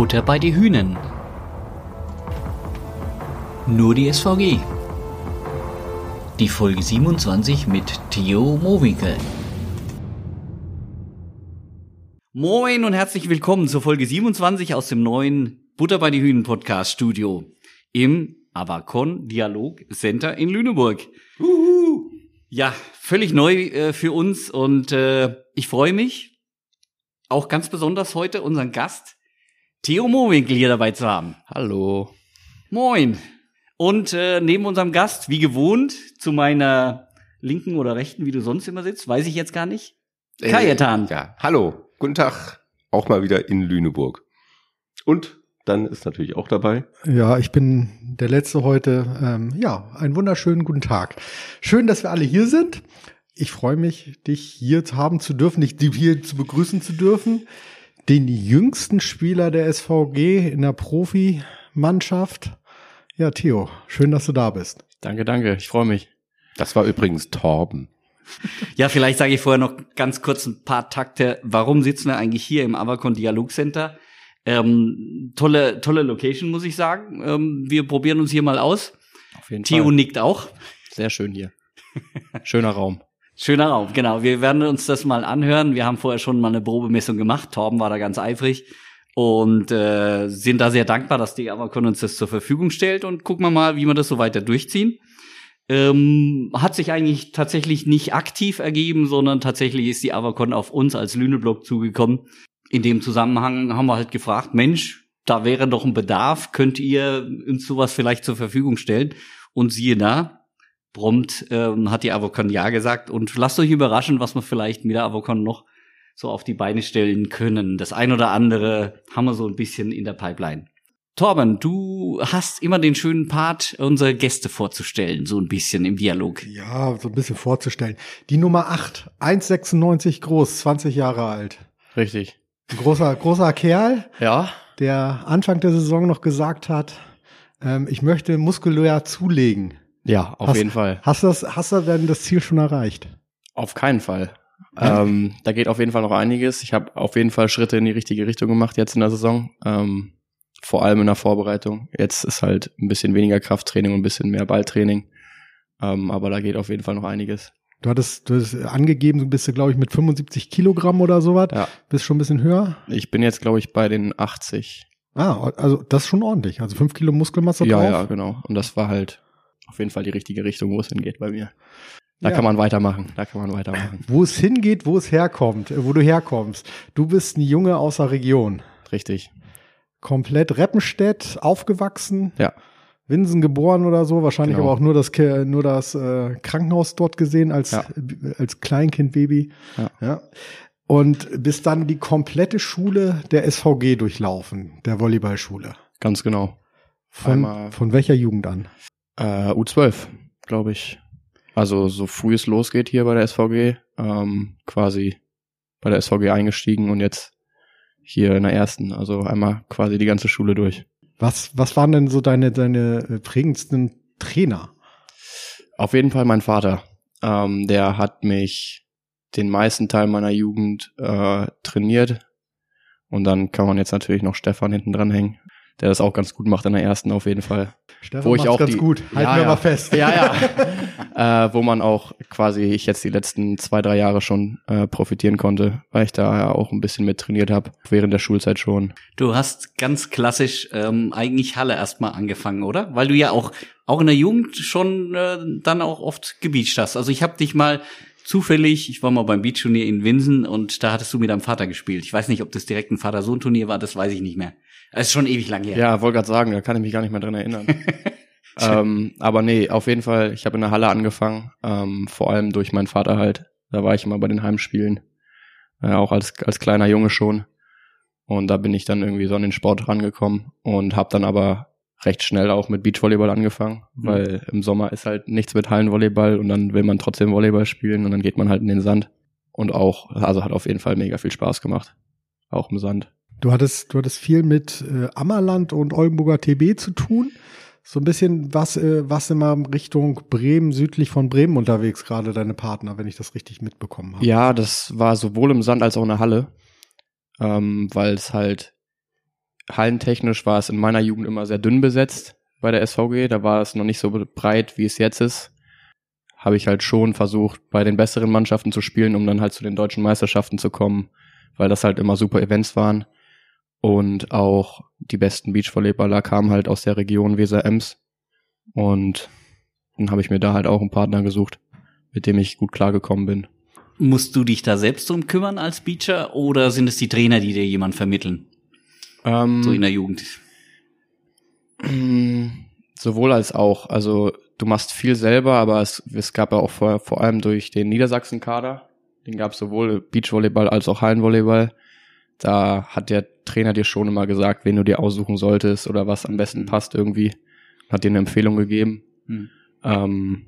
Butter bei die Hühnen. Nur die SVG. Die Folge 27 mit Theo Mowinkel. Moin und herzlich willkommen zur Folge 27 aus dem neuen Butter bei die Hühnen Podcast Studio im Avacon Dialog Center in Lüneburg. Uhu. Ja, völlig neu äh, für uns und äh, ich freue mich, auch ganz besonders heute unseren Gast Theo Mowinkel hier dabei zu haben. Hallo. Moin. Und äh, neben unserem Gast, wie gewohnt, zu meiner linken oder rechten, wie du sonst immer sitzt, weiß ich jetzt gar nicht. Äh, Kajetan. Ja, hallo. Guten Tag. Auch mal wieder in Lüneburg. Und dann ist natürlich auch dabei. Ja, ich bin der Letzte heute. Ähm, ja, einen wunderschönen guten Tag. Schön, dass wir alle hier sind. Ich freue mich, dich hier haben zu dürfen, dich hier zu begrüßen zu dürfen. Den jüngsten Spieler der SVG in der Profimannschaft. Ja, Theo, schön, dass du da bist. Danke, danke. Ich freue mich. Das war übrigens Torben. Ja, vielleicht sage ich vorher noch ganz kurz ein paar Takte. Warum sitzen wir eigentlich hier im Avacon Dialog Center? Ähm, tolle, tolle Location, muss ich sagen. Ähm, wir probieren uns hier mal aus. Auf jeden Theo Fall. nickt auch. Sehr schön hier. Schöner Raum. Schöner Raum, genau. Wir werden uns das mal anhören. Wir haben vorher schon mal eine Probemessung gemacht. Torben war da ganz eifrig und äh, sind da sehr dankbar, dass die Avacon uns das zur Verfügung stellt und gucken wir mal, wie wir das so weiter durchziehen. Ähm, hat sich eigentlich tatsächlich nicht aktiv ergeben, sondern tatsächlich ist die Avacon auf uns als Lüneblock zugekommen. In dem Zusammenhang haben wir halt gefragt, Mensch, da wäre doch ein Bedarf, könnt ihr uns sowas vielleicht zur Verfügung stellen? Und siehe da, prompt ähm, hat die Avocon ja gesagt und lasst euch überraschen, was wir vielleicht mit der Avocon noch so auf die Beine stellen können. Das ein oder andere haben wir so ein bisschen in der Pipeline. Torben, du hast immer den schönen Part, unsere Gäste vorzustellen, so ein bisschen im Dialog. Ja, so ein bisschen vorzustellen. Die Nummer 8, 1,96 groß, 20 Jahre alt. Richtig. Ein großer, großer Kerl, Ja. der Anfang der Saison noch gesagt hat, ähm, ich möchte muskulär zulegen. Ja, auf Hast- jeden Fall. Hast du, das, hast du denn das Ziel schon erreicht? Auf keinen Fall. Ähm, da geht auf jeden Fall noch einiges. Ich habe auf jeden Fall Schritte in die richtige Richtung gemacht jetzt in der Saison. Ähm, vor allem in der Vorbereitung. Jetzt ist halt ein bisschen weniger Krafttraining und ein bisschen mehr Balltraining. Ähm, aber da geht auf jeden Fall noch einiges. Du hattest, du hattest angegeben, du bist, glaube ich, mit 75 Kilogramm oder sowas. Ja. Bist schon ein bisschen höher. Ich bin jetzt, glaube ich, bei den 80. Ah, also das ist schon ordentlich. Also fünf Kilo Muskelmasse ja, drauf. ja, genau. Und das war halt auf jeden Fall die richtige Richtung, wo es hingeht bei mir. Da Ja. kann man weitermachen. Da kann man weitermachen. Wo es hingeht, wo es herkommt, äh, wo du herkommst. Du bist ein Junge aus der Region. Richtig. Komplett Reppenstedt aufgewachsen. Ja. Winsen geboren oder so. Wahrscheinlich Genau. aber auch nur das, nur das äh, Krankenhaus dort gesehen als, Ja. als Kleinkindbaby. Ja. ja. Und bist dann die komplette Schule der SVG durchlaufen, der Volleyballschule. Ganz genau. Von, Einmal- von welcher Jugend an? Äh, U12, glaube ich. Also so früh es losgeht hier bei der SVG, ähm, quasi bei der SVG eingestiegen und jetzt hier in der ersten. Also einmal quasi die ganze Schule durch. Was, was waren denn so deine, deine äh, prägendsten Trainer? Auf jeden Fall mein Vater. Ähm, der hat mich den meisten Teil meiner Jugend äh, trainiert. Und dann kann man jetzt natürlich noch Stefan hinten dran hängen, der das auch ganz gut macht in der ersten auf jeden Fall. Stefan Wo ich auch ganz die- gut. Halten Ja, wir ja. mal fest. Ja, ja. äh, wo man auch quasi ich jetzt die letzten zwei, drei Jahre schon äh, profitieren konnte, weil ich da ja auch ein bisschen mit trainiert habe, während der Schulzeit schon. Du hast ganz klassisch ähm, eigentlich Halle erstmal angefangen, oder? Weil du ja auch auch in der Jugend schon äh, dann auch oft gebeacht hast. Also ich habe dich mal zufällig, ich war mal beim Beachturnier in Winsen und da hattest du mit deinem Vater gespielt. Ich weiß nicht, ob das direkt ein Vater-Sohn-Turnier war, das weiß ich nicht mehr. Das ist schon ewig lang her. Ja, wollte gerade sagen, da kann ich mich gar nicht mehr dran erinnern. ähm, aber nee, auf jeden Fall, ich habe in der Halle angefangen, ähm, vor allem durch meinen Vater halt. Da war ich immer bei den Heimspielen, äh, auch als, als kleiner Junge schon. Und da bin ich dann irgendwie so an den Sport rangekommen und habe dann aber recht schnell auch mit Beachvolleyball angefangen, Mhm. weil im Sommer ist halt nichts mit Hallenvolleyball und dann will man trotzdem Volleyball spielen und dann geht man halt in den Sand. Und auch, also hat auf jeden Fall mega viel Spaß gemacht. Auch im Sand. Du hattest, du hattest viel mit äh, Ammerland und Oldenburger TB zu tun. So ein bisschen was, äh, was immer Richtung Bremen, südlich von Bremen unterwegs, gerade deine Partner, wenn ich das richtig mitbekommen habe. Ja, das war sowohl im Sand als auch in der Halle, ähm, weil es halt hallentechnisch war es in meiner Jugend immer sehr dünn besetzt bei der SVG. Da war es noch nicht so breit, wie es jetzt ist. Habe ich halt schon versucht, bei den besseren Mannschaften zu spielen, um dann halt zu den deutschen Meisterschaften zu kommen, weil das halt immer super Events waren. Und auch die besten Beachvolleyballer kamen halt aus der Region Weser-Ems. Und dann habe ich mir da halt auch einen Partner gesucht, mit dem ich gut klargekommen bin. Musst du dich da selbst drum kümmern als Beacher oder sind es die Trainer, die dir jemand vermitteln? Ähm, So in der Jugend. Sowohl als auch. Also du machst viel selber, aber es, es gab ja auch vor, vor allem durch den Niedersachsen-Kader, den gab es sowohl Beachvolleyball als auch Hallenvolleyball. Da hat der Trainer dir schon immer gesagt, wen du dir aussuchen solltest oder was am besten passt irgendwie. Hat dir eine Empfehlung gegeben. Hm. Ähm,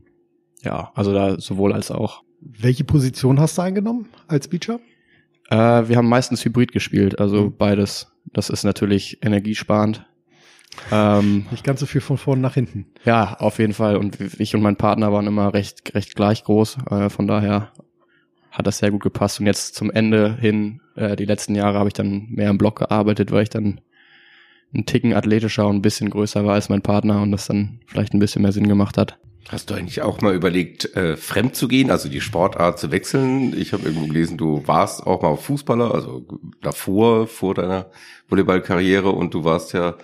ja, also da sowohl als auch. Welche Position hast du eingenommen als Beacher? Äh, wir haben meistens Hybrid gespielt, also beides. Das ist natürlich energiesparend. Ähm, Nicht ganz so viel von vorn nach hinten. Ja, auf jeden Fall. Und ich und mein Partner waren immer recht, recht gleich groß. Äh, von daher hat das sehr gut gepasst. Und jetzt zum Ende hin, äh, die letzten Jahre, habe ich dann mehr im Block gearbeitet, weil ich dann ein Ticken athletischer und ein bisschen größer war als mein Partner und das dann vielleicht ein bisschen mehr Sinn gemacht hat. Hast du eigentlich auch mal überlegt, äh, fremd zu gehen, also die Sportart zu wechseln? Ich habe irgendwo gelesen, du warst auch mal Fußballer, also davor, vor deiner Volleyballkarriere und du warst ja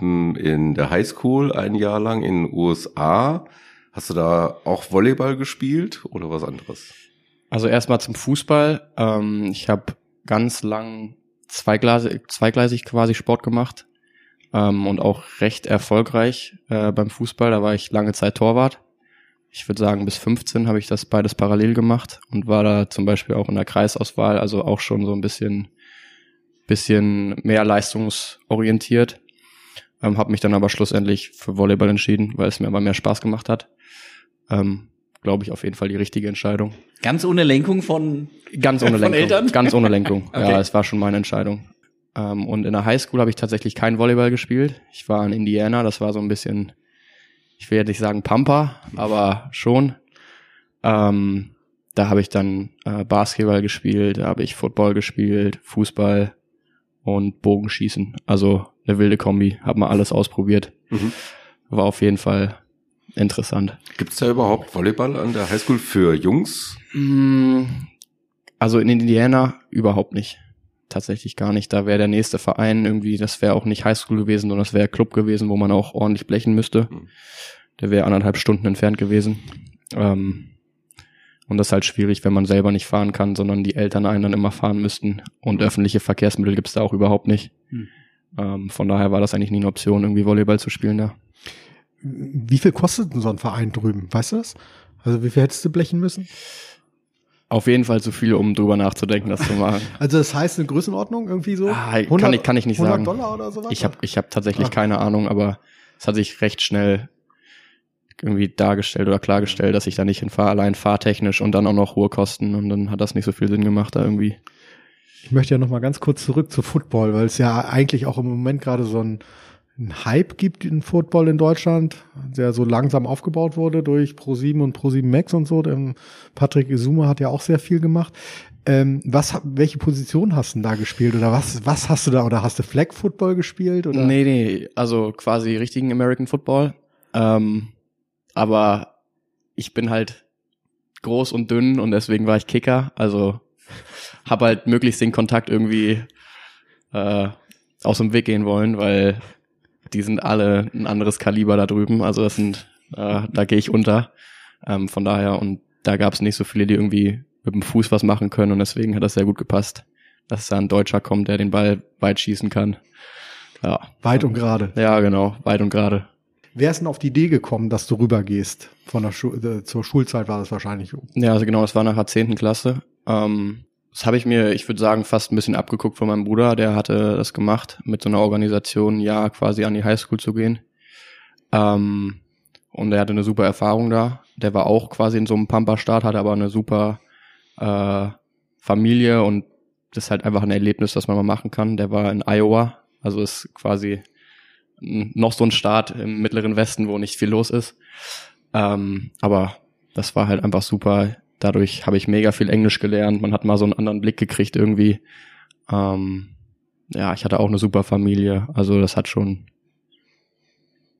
ähm, in der Highschool ein Jahr lang in den USA. Hast du da auch Volleyball gespielt oder was anderes? Also erstmal zum Fußball. Ähm, ich habe ganz lang zweigleisig, zweigleisig quasi Sport gemacht ähm, und auch recht erfolgreich äh, beim Fußball. Da war ich lange Zeit Torwart. Ich würde sagen, bis 15 habe ich das beides parallel gemacht und war da zum Beispiel auch in der Kreisauswahl, also auch schon so ein bisschen, bisschen mehr leistungsorientiert. Ähm, habe mich dann aber schlussendlich für Volleyball entschieden, weil es mir aber mehr Spaß gemacht hat. Ähm, Glaube ich auf jeden Fall die richtige Entscheidung. Ganz ohne Lenkung von Ganz ohne Von Lenkung. Eltern? Ganz ohne Lenkung. Okay. Ja, es war schon meine Entscheidung. Ähm, und in der Highschool habe ich tatsächlich kein Volleyball gespielt. Ich war in Indiana, das war so ein bisschen, ich will jetzt nicht sagen Pampa, aber schon. Ähm, da habe ich dann äh, Basketball gespielt, da habe ich Football gespielt, Fußball und Bogenschießen. Also eine wilde Kombi. Hab mal alles ausprobiert. Mhm. War auf jeden Fall interessant. Gibt es da überhaupt Volleyball an der Highschool für Jungs? Mm, Also in Indiana überhaupt nicht. Tatsächlich gar nicht. Da wäre der nächste Verein irgendwie, das wäre auch nicht Highschool gewesen, sondern das wäre Club gewesen, wo man auch ordentlich blechen müsste. Mhm. Der wäre anderthalb Stunden entfernt gewesen. Ähm, und das ist halt schwierig, wenn man selber nicht fahren kann, sondern die Eltern einen dann immer fahren müssten. Und öffentliche Verkehrsmittel gibt's da auch überhaupt nicht. Hm. Ähm, von daher war das eigentlich nie eine Option, irgendwie Volleyball zu spielen da. Wie viel kostet denn so ein Verein drüben? Weißt du das? Also wie viel hättest du blechen müssen? Auf jeden Fall zu viel, um drüber nachzudenken, das zu machen. Also das heißt eine Größenordnung irgendwie so? Ah, kann ich- kann ich nicht 100 sagen. Dollar oder sowas? Ich habe ich hab tatsächlich Ah. keine Ahnung, aber es hat sich recht schnell irgendwie dargestellt oder klargestellt, dass ich da nicht hinfahre, allein fahrtechnisch und dann auch noch hohe Kosten und dann hat das nicht so viel Sinn gemacht da irgendwie. Ich möchte ja noch mal ganz kurz zurück zu Football, weil es ja eigentlich auch im Moment gerade so ein, ein Hype gibt in Football in Deutschland, der so langsam aufgebaut wurde durch Pro7 und Pro7 Max und so. Der Patrick Izuma hat ja auch sehr viel gemacht. Ähm, was, welche Position hast du da gespielt oder was, was hast du da oder hast du Flag Football gespielt oder? Nee, nee, also quasi richtigen American Football. Ähm, aber ich bin halt groß und dünn und deswegen war ich Kicker. Also habe halt möglichst den Kontakt irgendwie äh, aus dem Weg gehen wollen, weil die sind alle ein anderes Kaliber da drüben. Also das sind, äh, da gehe ich unter. Ähm, von daher, und da gab es nicht so viele, die irgendwie mit dem Fuß was machen können und deswegen hat das sehr gut gepasst, dass da ein Deutscher kommt, der den Ball weit schießen kann. Ja, Weit und gerade. ja, genau, weit und gerade. Wer ist denn auf die Idee gekommen, dass du rübergehst? Von der Schu äh, zur Schulzeit war das wahrscheinlich. Ja, also genau, das war nach der zehnten Klasse. Ähm, das habe ich mir, ich würde sagen, fast ein bisschen abgeguckt von meinem Bruder. Der hatte das gemacht, mit so einer Organisation, ja, quasi an die Highschool zu gehen. Ähm, und er hatte eine super Erfahrung da. Der war auch quasi in so einem Pampa-Staat, hatte aber eine super äh, Familie und das ist halt einfach ein Erlebnis, das man mal machen kann. Der war in Iowa, also ist quasi noch so ein Staat im mittleren Westen, wo nicht viel los ist. Ähm, aber das war halt einfach super. Dadurch habe ich mega viel Englisch gelernt. Man hat mal so einen anderen Blick gekriegt irgendwie. Ähm, ja, ich hatte auch eine super Familie. Also das hat schon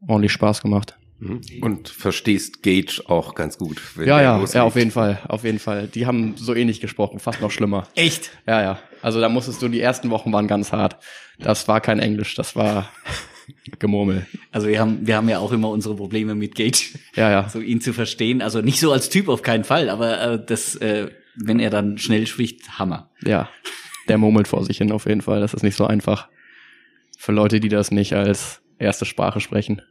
ordentlich Spaß gemacht. Mhm. Und verstehst Gage auch ganz gut. wenn Ja, ja, ja, auf jeden Fall, auf jeden Fall. Die haben so ähnlich gesprochen, fast noch schlimmer. Echt? Ja, ja. Also da musstest du, die ersten Wochen waren ganz hart. Das war kein Englisch, das war Gemurmel. Also wir haben, wir haben ja auch immer unsere Probleme mit Gage, Ja, ja. so ihn zu verstehen. Also nicht so als Typ auf keinen Fall, aber äh, das, äh, wenn er dann schnell spricht, Hammer. Ja. Der murmelt vor sich hin auf jeden Fall. Das ist nicht so einfach. Für Leute, die das nicht als erste Sprache sprechen.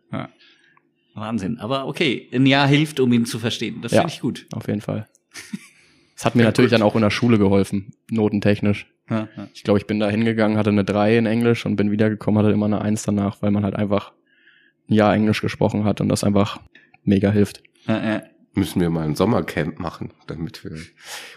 Wahnsinn. Aber okay, ein Jahr hilft, um ihn zu verstehen. Das Ja. finde ich gut. Auf jeden Fall. Es hat mir natürlich dann auch in der Schule geholfen, notentechnisch. Ja, ja. Ich glaube, ich bin da hingegangen, hatte eine 3 in Englisch und bin wiedergekommen, hatte immer eine 1 danach, weil man halt einfach ein Jahr Englisch gesprochen hat und das einfach mega hilft. Ja, ja. Müssen wir mal ein Sommercamp machen, damit wir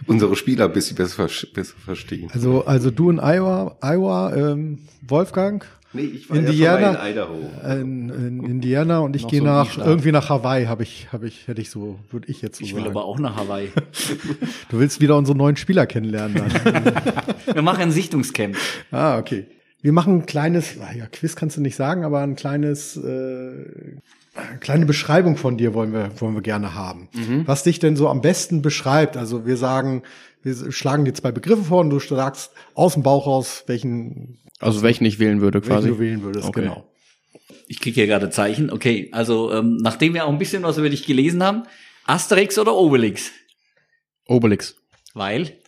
unsere Spieler ein bisschen besser, besser verstehen. Also, also du in Iowa, Iowa, ähm, Wolfgang, Nee, ich Indiana, in Idaho. in, in Indiana und ich gehe so nach irgendwie nach Hawaii, habe ich, habe ich, hätte ich so, würde ich jetzt so Ich will sagen. aber auch nach Hawaii. Du willst wieder unsere neuen Spieler kennenlernen dann. Wir machen ein Sichtungscamp. ah, okay. Wir machen ein kleines, ah ja, Quiz kannst du nicht sagen, aber ein kleines, äh, eine kleine Beschreibung von dir wollen wir, wollen wir gerne haben. Was dich denn so am besten beschreibt? Also wir sagen, wir schlagen dir zwei Begriffe vor und du sagst aus dem Bauch raus, welchen, Also welchen ich wählen würde welchen quasi. du wählen würdest, Okay. genau. Ich kriege hier gerade Zeichen. Okay, also ähm, nachdem wir auch ein bisschen was über dich gelesen haben, Asterix oder Obelix? Obelix. Weil?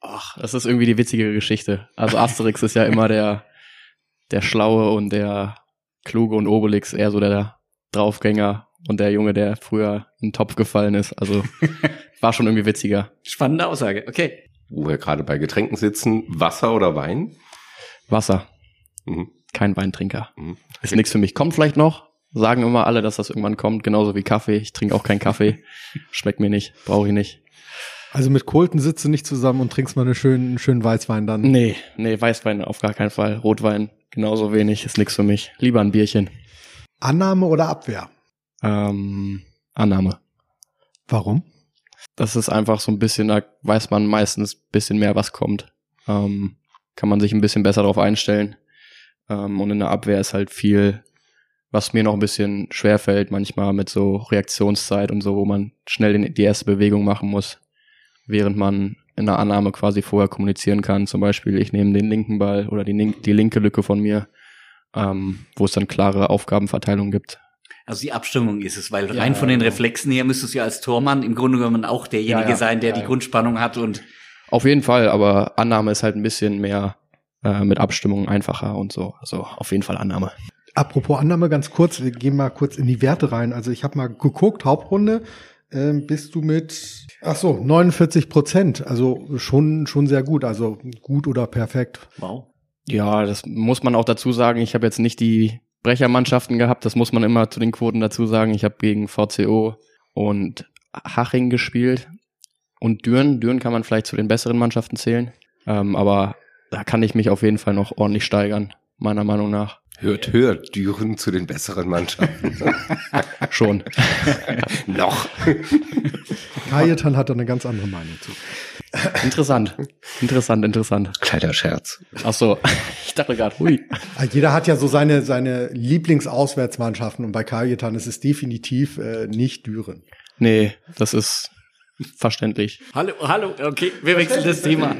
Ach, das ist irgendwie die witzigere Geschichte. Also Asterix ist ja immer der, der Schlaue und der Kluge und Obelix eher so der Draufgänger und der Junge, der früher in den Topf gefallen ist. Also war schon irgendwie witziger. Spannende Aussage. Okay. Wo wir gerade bei Getränken sitzen, Wasser oder Wein? Wasser, Mhm. kein Weintrinker. Mhm. Ist nix für mich. Kommt vielleicht noch. Sagen immer alle, dass das irgendwann kommt, genauso wie Kaffee. Ich trinke auch keinen Kaffee. Schmeckt mir nicht, brauche ich nicht. Also mit Colton sitzt du nicht zusammen und trinkst mal einen schönen, einen schönen Weißwein dann. Nee, nee, Weißwein auf gar keinen Fall. Rotwein genauso wenig, ist nix für mich. Lieber ein Bierchen. Annahme oder Abwehr? Ähm, Annahme. Warum? Das ist einfach so ein bisschen, da weiß man meistens ein bisschen mehr, was kommt. Ähm, kann man sich ein bisschen besser darauf einstellen. Ähm, und in der Abwehr ist halt viel, was mir noch ein bisschen schwer fällt, manchmal mit so Reaktionszeit und so, wo man schnell die erste Bewegung machen muss, während man in der Annahme quasi vorher kommunizieren kann. Zum Beispiel, ich nehme den linken Ball oder die, die linke Lücke von mir, ähm, wo es dann klare Aufgabenverteilung gibt. Also die Abstimmung ist es, weil Ja, rein von den genau. Reflexen her müsstest du ja als Tormann im Grunde genommen auch derjenige Ja, ja. sein, der Ja, die ja. Grundspannung hat und Auf jeden Fall, aber Annahme ist halt ein bisschen mehr äh, mit Abstimmung einfacher und so. Also auf jeden Fall Annahme. Apropos Annahme, ganz kurz, wir gehen mal kurz in die Werte rein. Also ich habe mal geguckt, Hauptrunde, ähm, bist du mit, ach so, 49 Prozent. Also schon, schon sehr gut. Also gut oder perfekt. wow. Ja, das muss man auch dazu sagen. Ich habe jetzt nicht die Brechermannschaften gehabt. Das muss man immer zu den Quoten dazu sagen. Ich habe gegen VCO und Haching gespielt und Düren. Düren kann man vielleicht zu den besseren Mannschaften zählen. Ähm, aber da kann ich mich auf jeden Fall noch ordentlich steigern, meiner Meinung nach. Hört, hört, Düren zu den besseren Mannschaften. Schon. Noch. Kajetan hat da eine ganz andere Meinung zu. interessant. Interessant, interessant. Kleiner Scherz. Ach so. Ich dachte gerade, hui. Also jeder hat ja so seine, seine Lieblingsauswärtsmannschaften und bei Kajetan ist es definitiv äh, nicht Düren. Nee, das ist verständlich. Hallo, hallo, okay, wir wechseln das Thema.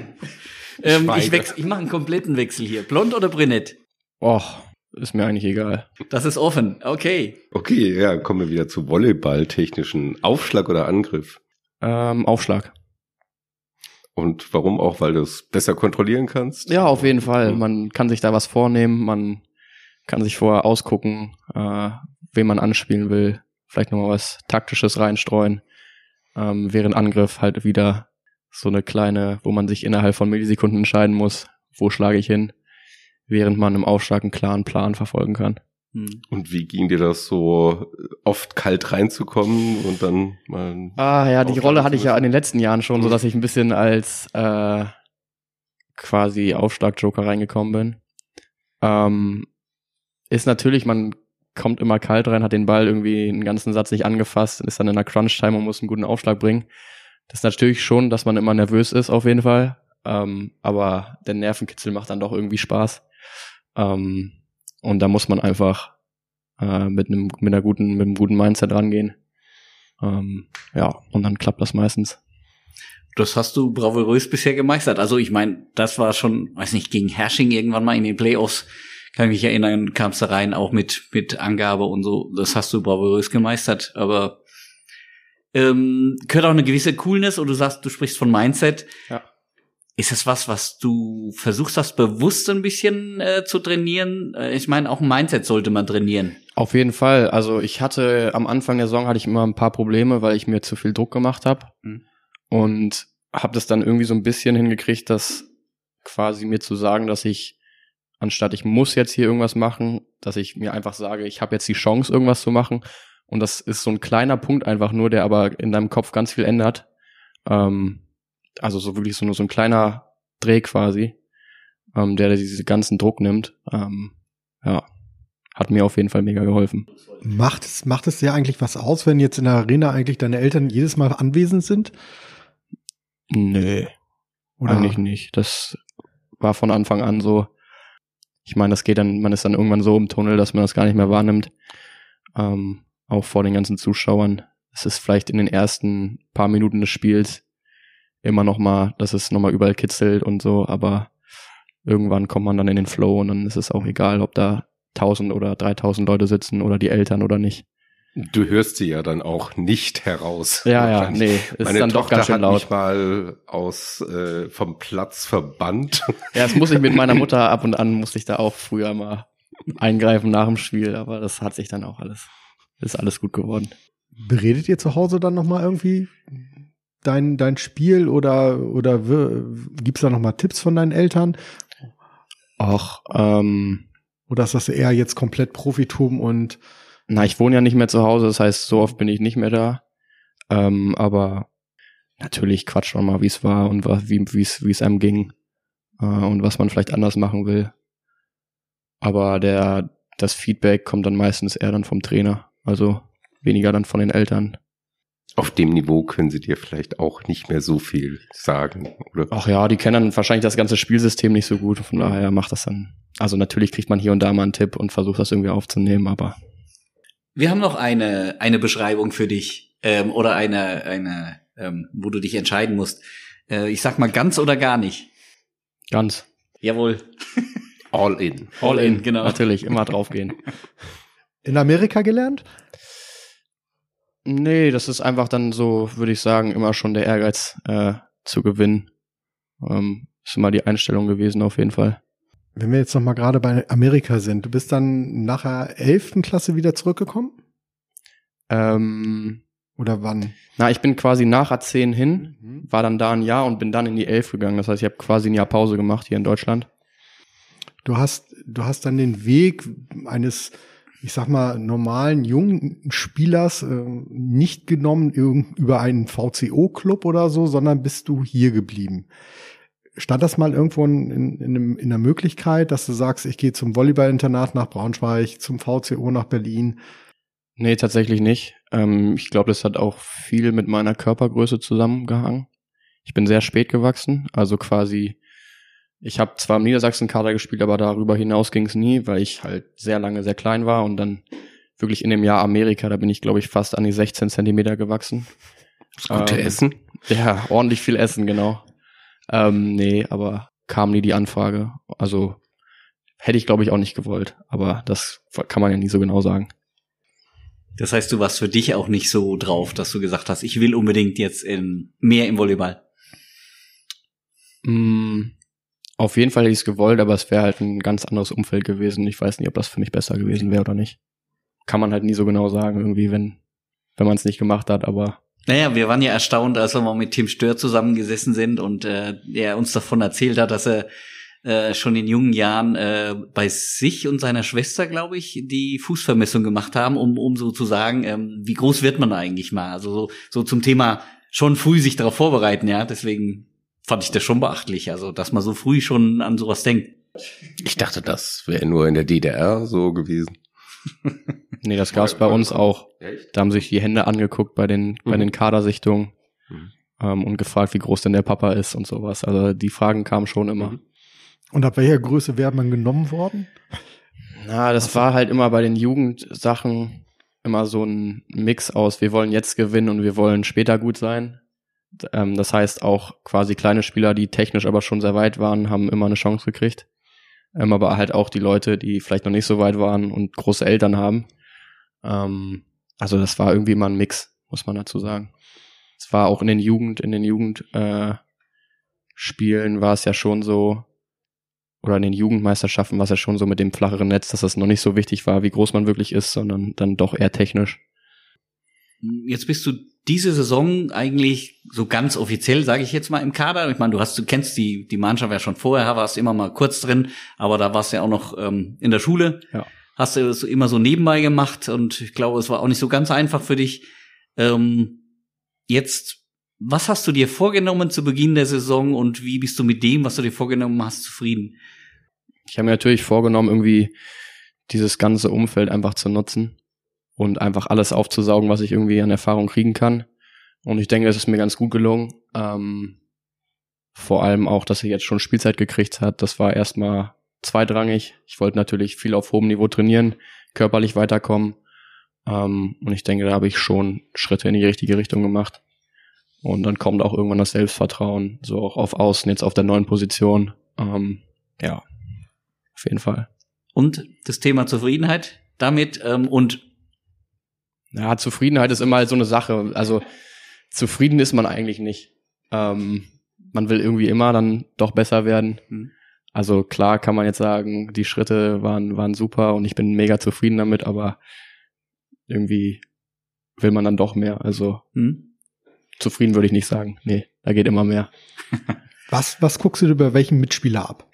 Ähm, ich wechsel, ich mache einen kompletten Wechsel hier. Blond oder brünett? Och, ist mir eigentlich egal. Das ist offen. Okay. Okay, ja, kommen wir wieder zu Volleyball-technischen Aufschlag oder Angriff. Ähm, Aufschlag. Und warum auch? Weil du es besser kontrollieren kannst? Ja, auf jeden Fall. Mhm. Man kann sich da was vornehmen, man kann sich vorher ausgucken, äh, wen man anspielen will. Vielleicht nochmal was Taktisches reinstreuen. Ähm, während Angriff halt wieder so eine kleine, wo man sich innerhalb von Millisekunden entscheiden muss, wo schlage ich hin, während man im Aufschlag einen klaren Plan verfolgen kann. Hm. Und wie ging dir das so, oft kalt reinzukommen und dann mal... Ah ja, die Rolle hatte ich ja in den letzten Jahren schon, Mhm. so dass ich ein bisschen als äh, quasi Aufschlag-Joker reingekommen bin. Ähm, ist natürlich, man kommt immer kalt rein, hat den Ball irgendwie einen ganzen Satz nicht angefasst, ist dann in der Crunch-Time und muss einen guten Aufschlag bringen. Das ist natürlich schon, dass man immer nervös ist, auf jeden Fall. Ähm, aber der Nervenkitzel macht dann doch irgendwie Spaß. Ähm, und da muss man einfach äh, mit einem mit einer guten mit einem guten Mindset rangehen. Ähm, ja, und dann klappt das meistens. Das hast du bravourös bisher gemeistert. Also ich meine, das war schon, weiß nicht, gegen Hersching irgendwann mal in den Playoffs, kann ich mich erinnern, kamst du rein, auch mit, mit Angabe und so. Das hast du bravourös gemeistert. Aber ähm, gehört auch eine gewisse Coolness und du sagst, du sprichst von Mindset. Ja. Ist das was, was du versuchst hast, bewusst ein bisschen äh, zu trainieren? Äh, ich meine, auch ein Mindset sollte man trainieren. Auf jeden Fall. Also ich hatte am Anfang der Saison hatte ich immer ein paar Probleme, weil ich mir zu viel Druck gemacht habe Mhm. und habe das dann irgendwie so ein bisschen hingekriegt, dass quasi mir zu sagen, dass ich anstatt ich muss jetzt hier irgendwas machen, dass ich mir einfach sage, ich habe jetzt die Chance irgendwas zu machen und das ist so ein kleiner Punkt einfach nur, der aber in deinem Kopf ganz viel ändert. Ähm, also so wirklich so nur so ein kleiner Dreh quasi, ähm, der diese ganzen Druck nimmt. Ähm, ja, hat mir auf jeden Fall mega geholfen. Macht es, macht es dir eigentlich was aus, wenn jetzt in der Arena eigentlich deine Eltern jedes Mal anwesend sind? Nee, Oder eigentlich nicht. Das war von Anfang an so. Ich meine, das geht dann, man ist dann irgendwann so im Tunnel, dass man das gar nicht mehr wahrnimmt. Ähm, auch vor den ganzen Zuschauern. Es ist vielleicht in den ersten paar Minuten des Spiels immer noch mal, dass es noch mal überall kitzelt und so, aber irgendwann kommt man dann in den Flow und dann ist es auch egal, ob da 1000 oder 3000 Leute sitzen oder die Eltern oder nicht. Du hörst sie ja dann auch nicht heraus. Ja, ja, nee, ist Meine dann doch Tochter ganz schön hat laut. mich mal aus äh, vom Platz verbannt. Ja, das muss ich mit meiner Mutter ab und an, musste ich da auch früher mal eingreifen nach dem Spiel, aber das hat sich dann auch alles, ist alles gut geworden. beredet ihr zu Hause dann noch mal irgendwie dein, dein Spiel oder, oder gibt's da noch mal Tipps von deinen Eltern? Ach, ähm, Oder ist das eher jetzt komplett Profitum und na, ich wohne ja nicht mehr zu Hause, das heißt, so oft bin ich nicht mehr da. Ähm, aber natürlich quatscht man mal, wie es war und es wie es einem ging äh, und was man vielleicht anders machen will. Aber der das Feedback kommt dann meistens eher dann vom Trainer, also weniger dann von den Eltern. Auf dem Niveau können sie dir vielleicht auch nicht mehr so viel sagen, oder? Ach ja, die kennen wahrscheinlich das ganze Spielsystem nicht so gut. Von daher macht das dann. Also natürlich kriegt man hier und da mal einen Tipp und versucht das irgendwie aufzunehmen, aber Wir haben noch eine, eine Beschreibung für dich ähm, oder eine, eine ähm, wo du dich entscheiden musst. Äh, ich sag mal ganz oder gar nicht. ganz. Jawohl. All in. All in, genau. Natürlich, immer draufgehen. in Amerika gelernt? Nee, das ist einfach dann so, würde ich sagen, immer schon der Ehrgeiz äh, zu gewinnen. Ähm, ist immer die Einstellung gewesen auf jeden Fall. Wenn wir jetzt noch mal gerade bei Amerika sind, du bist dann nach der 11. Klasse wieder zurückgekommen? Ähm, Oder wann? na, ich bin quasi nach A10 hin, Mhm. war dann da ein Jahr und bin dann in die 11 gegangen. Das heißt, ich habe quasi ein Jahr Pause gemacht hier in Deutschland. Du hast, du hast dann den Weg eines, ich sag mal, normalen jungen Spielers äh, nicht genommen über einen VCO-Club oder so, sondern bist du hier geblieben. Stand das mal irgendwo in, in, in, in der Möglichkeit, dass du sagst, ich gehe zum Volleyballinternat nach Braunschweig, zum VCO nach Berlin? Nee, tatsächlich nicht. Ähm, ich glaube, das hat auch viel mit meiner Körpergröße zusammengehangen. Ich bin sehr spät gewachsen, also quasi, ich habe zwar im Niedersachsen-Kader gespielt, aber darüber hinaus ging es nie, weil ich halt sehr lange sehr klein war und dann wirklich in dem Jahr Amerika, da bin ich, glaube ich, fast an die 16 Zentimeter gewachsen. Das gute Ähm, Essen. Ja, ordentlich viel Essen, genau. Ähm, nee, aber kam nie die Anfrage. Also hätte ich, glaube ich, auch nicht gewollt, aber das kann man ja nie so genau sagen. Das heißt, du warst für dich auch nicht so drauf, dass du gesagt hast, ich will unbedingt jetzt in, mehr im Volleyball. Mm, auf jeden Fall hätte ich es gewollt, aber es wäre halt ein ganz anderes Umfeld gewesen. Ich weiß nicht, ob das für mich besser gewesen wäre oder nicht. Kann man halt nie so genau sagen, irgendwie, wenn, wenn man es nicht gemacht hat, aber Naja, wir waren ja erstaunt, als wir mal mit Tim Stör zusammengesessen sind und äh, er uns davon erzählt hat, dass er äh, schon in jungen Jahren äh, bei sich und seiner Schwester, glaube ich, die Fußvermessung gemacht haben, um, um so zu sagen, ähm, wie groß wird man eigentlich mal? Also so, so zum Thema schon früh sich darauf vorbereiten, ja. Deswegen fand ich das schon beachtlich, also dass man so früh schon an sowas denkt. Ich dachte, das wäre nur in der DDR so gewesen. nee, das gab's bei uns auch. Echt? Da haben sich die Hände angeguckt bei den, bei Mhm. den Kadersichtungen. Mhm. ähm, und gefragt, wie groß denn der Papa ist und sowas. Also die Fragen kamen schon immer. Mhm. Und ab welcher Größe wäre man genommen worden? Na, das war halt immer bei den Jugendsachen immer so ein Mix aus, wir wollen jetzt gewinnen und wir wollen später gut sein. Ähm, das heißt, auch quasi kleine Spieler, die technisch aber schon sehr weit waren, haben immer eine Chance gekriegt. Ähm, aber halt auch die Leute, die vielleicht noch nicht so weit waren und große Eltern haben. Ähm, also das war irgendwie immer ein Mix, muss man dazu sagen. Es war auch in den Jugend, in den Jugendspielen äh, war es ja schon so, oder in den Jugendmeisterschaften war es ja schon so mit dem flacheren Netz, dass das noch nicht so wichtig war, wie groß man wirklich ist, sondern dann doch eher technisch. Jetzt bist du diese Saison eigentlich so ganz offiziell, sage ich jetzt mal, im Kader. Ich meine, du hast, du kennst die die Mannschaft ja schon vorher, warst immer mal kurz drin, aber da warst du ja auch noch ähm, in der Schule. Ja. Hast du das immer so nebenbei gemacht und ich glaube, es war auch nicht so ganz einfach für dich. Ähm, jetzt, was hast du dir vorgenommen zu Beginn der Saison und wie bist du mit dem, was du dir vorgenommen hast, zufrieden? Ich habe mir natürlich vorgenommen, irgendwie dieses ganze Umfeld einfach zu nutzen und einfach alles aufzusaugen, was ich irgendwie an Erfahrung kriegen kann. Und ich denke, es ist mir ganz gut gelungen. Ähm, vor allem auch, dass er jetzt schon Spielzeit gekriegt hat. Das war erstmal zweitrangig. Ich wollte natürlich viel auf hohem Niveau trainieren, körperlich weiterkommen. Ähm, und ich denke, da habe ich schon Schritte in die richtige Richtung gemacht. Und dann kommt auch irgendwann das Selbstvertrauen, so auch auf Außen, jetzt auf der neuen Position. Ähm, ja, auf jeden Fall. Und das Thema Zufriedenheit damit ähm, und ja, Zufriedenheit ist immer halt so eine Sache. Also zufrieden ist man eigentlich nicht. Ähm, man will irgendwie immer dann doch besser werden. Mhm. Also klar kann man jetzt sagen, die Schritte waren, waren super und ich bin mega zufrieden damit, aber irgendwie will man dann doch mehr. Also mhm. zufrieden würde ich nicht sagen. Nee, da geht immer mehr. was, was guckst du über welchen Mitspieler ab?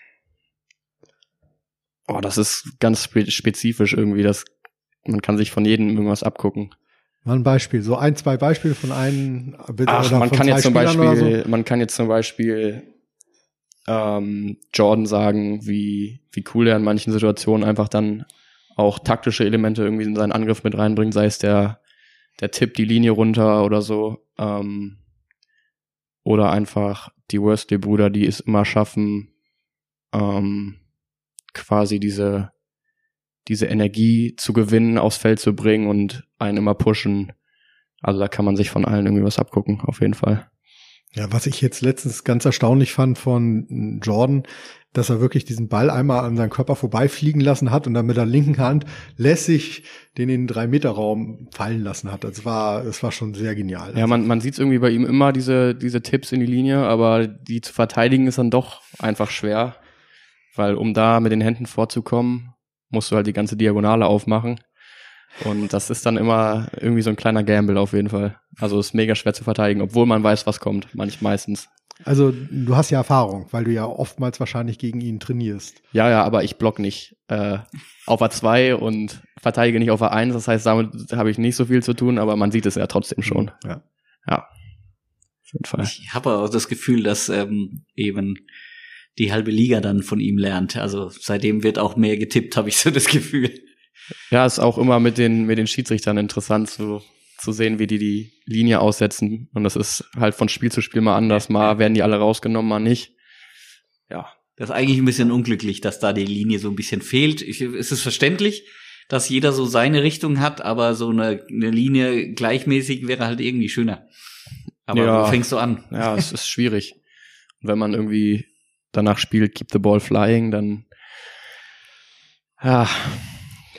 Oh, das ist ganz spezifisch irgendwie. Das man kann sich von jedem irgendwas abgucken. Mal ein Beispiel, so ein, zwei Beispiele von einem. Ach, man kann jetzt zum Beispiel, so. man kann jetzt zum Beispiel ähm, Jordan sagen, wie wie cool er in manchen Situationen einfach dann auch taktische Elemente irgendwie in seinen Angriff mit reinbringt, sei es der der Tipp die Linie runter oder so, ähm, oder einfach die Worsley Brüder, die es immer schaffen, ähm, quasi diese diese Energie zu gewinnen, aufs Feld zu bringen und einen immer pushen. Also da kann man sich von allen irgendwie was abgucken, auf jeden Fall. Ja, was ich jetzt letztens ganz erstaunlich fand von Jordan, dass er wirklich diesen Ball einmal an seinen Körper vorbeifliegen lassen hat und dann mit der linken Hand lässig den in den drei Meter Raum fallen lassen hat. Das war, das war schon sehr genial. Ja, man, man sieht irgendwie bei ihm immer diese, diese Tipps in die Linie, aber die zu verteidigen ist dann doch einfach schwer, weil um da mit den Händen vorzukommen, musst du halt die ganze Diagonale aufmachen. Und das ist dann immer irgendwie so ein kleiner Gamble auf jeden Fall. Also ist mega schwer zu verteidigen, obwohl man weiß, was kommt, manch meistens. Also du hast ja Erfahrung, weil du ja oftmals wahrscheinlich gegen ihn trainierst. Ja, ja, aber ich block nicht äh, auf A2 und verteidige nicht auf A1. Das heißt, damit habe ich nicht so viel zu tun, aber man sieht es ja trotzdem schon. Ja. Ja. Auf jeden Fall. Ich habe auch das Gefühl, dass ähm, eben die halbe Liga dann von ihm lernt. Also seitdem wird auch mehr getippt, habe ich so das Gefühl. Ja, ist auch immer mit den mit den Schiedsrichtern interessant zu zu sehen, wie die die Linie aussetzen. Und das ist halt von Spiel zu Spiel mal anders. Mal werden die alle rausgenommen, mal nicht. Ja. Das ist eigentlich ein bisschen unglücklich, dass da die Linie so ein bisschen fehlt. Ich, es ist verständlich, dass jeder so seine Richtung hat, aber so eine, eine Linie gleichmäßig wäre halt irgendwie schöner. Aber ja, wo fängst du an? Ja, es ist schwierig. Und wenn man irgendwie danach spielt Keep the Ball Flying, dann ja,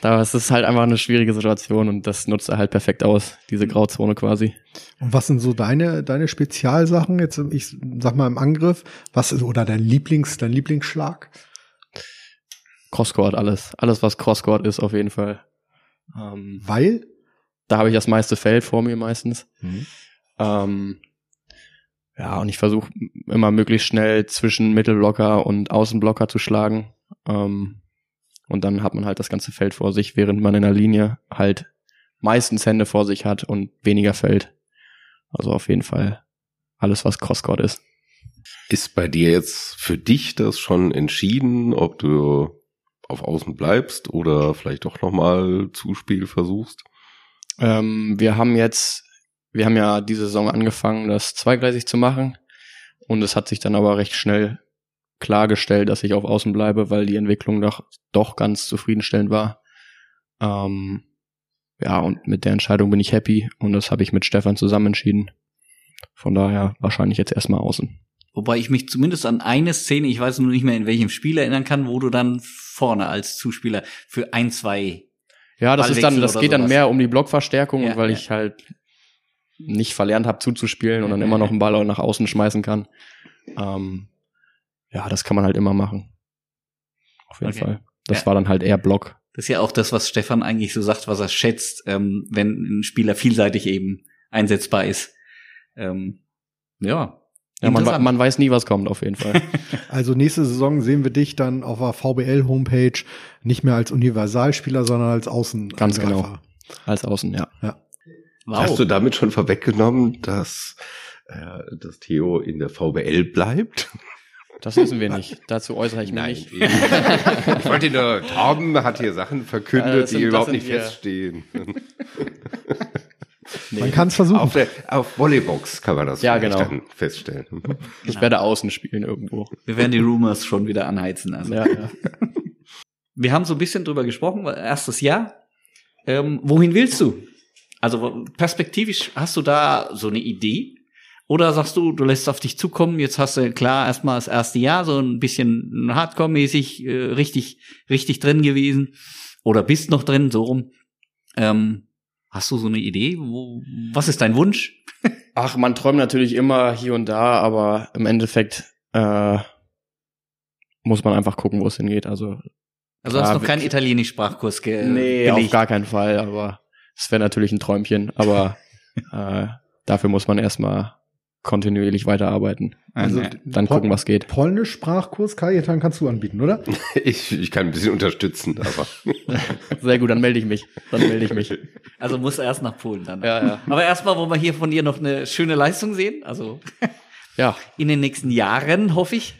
da ist es halt einfach eine schwierige Situation und das nutzt er halt perfekt aus, diese Grauzone quasi. Und was sind so deine, deine Spezialsachen jetzt, ich sag mal im Angriff, was ist, oder dein Lieblings, dein Lieblingsschlag? Crosscourt, alles. Alles, was Crosscourt ist, auf jeden Fall. Ähm, Weil? Da habe ich das meiste Feld vor mir meistens. Mhm. Ähm, ja, und ich versuche immer möglichst schnell zwischen Mittelblocker und Außenblocker zu schlagen. Ähm, und dann hat man halt das ganze Feld vor sich, während man in der Linie halt meistens Hände vor sich hat und weniger Feld. Also auf jeden Fall alles, was Crosscourt ist. Ist bei dir jetzt für dich das schon entschieden, ob du auf Außen bleibst oder vielleicht doch nochmal Zuspiel versuchst? Ähm, wir haben jetzt wir haben ja diese Saison angefangen, das zweigleisig zu machen. Und es hat sich dann aber recht schnell klargestellt, dass ich auf Außen bleibe, weil die Entwicklung doch, doch ganz zufriedenstellend war. Ähm, ja, und mit der Entscheidung bin ich happy und das habe ich mit Stefan zusammen entschieden. Von daher wahrscheinlich jetzt erstmal außen. Wobei ich mich zumindest an eine Szene, ich weiß nur nicht mehr in welchem Spiel erinnern kann, wo du dann vorne als Zuspieler für ein, zwei. Ja, das ist dann, das geht dann sowas. mehr um die Blockverstärkung, Ja, weil ja. ich halt nicht verlernt habe zuzuspielen und dann Ja, immer ja, noch einen Ball nach außen schmeißen kann. Ähm, ja, das kann man halt immer machen. Auf jeden Okay. Fall. Das Ja. war dann halt eher Block. Das ist ja auch das, was Stefan eigentlich so sagt, was er schätzt, ähm, wenn ein Spieler vielseitig eben einsetzbar ist. Ähm, ja. Ja, man, Interessant. man weiß nie, was kommt, auf jeden Fall. Also nächste Saison sehen wir dich dann auf der VBL-Homepage nicht mehr als Universalspieler, sondern als Außen. Ganz genau. Als Außen, ja. Wow. Hast du damit schon vorweggenommen, dass, äh, dass Theo in der VBL bleibt? Das wissen wir nicht. Dazu äußere ich mich nicht. eben. ich wollte nur, Torben hat hier Sachen verkündet, das sind- die überhaupt nicht wir. feststehen. Nee. Man kann es versuchen. Auf, der, auf Volleybox kann man das Ja, genau. dann feststellen. Ich werde Außen spielen irgendwo. Wir werden die Rumors schon wieder anheizen. Also. Ja, ja. Wir haben so ein bisschen drüber gesprochen, erstes Jahr. Ähm, wohin willst du? Also perspektivisch hast du da so eine Idee? Oder sagst du, du lässt auf dich zukommen, jetzt hast du klar erstmal das erste Jahr so ein bisschen Hardcore-mäßig äh, richtig, richtig drin gewesen. Oder bist noch drin, so rum. Ähm, hast du so eine Idee? Wo, was ist dein Wunsch? Ach, man träumt natürlich immer hier und da, aber im Endeffekt äh, muss man einfach gucken, wo es hingeht. Also Also hast Ja, noch keinen Italienisch-Sprachkurs ge nee, auf belegt. gar keinen Fall. Aber es wäre natürlich ein Träumchen. Aber äh, dafür muss man erstmal kontinuierlich weiterarbeiten. Also. Dann gucken, was geht. Polnisch-Sprachkurs, Kajetan, kannst du anbieten, oder? Ich, ich kann ein bisschen unterstützen, aber Sehr gut, dann melde ich mich. Dann melde ich mich. Also muss erst nach Polen dann. Ja, ja. Aber erstmal wollen wir hier von dir noch eine schöne Leistung sehen. Also Ja, in den nächsten Jahren, hoffe ich.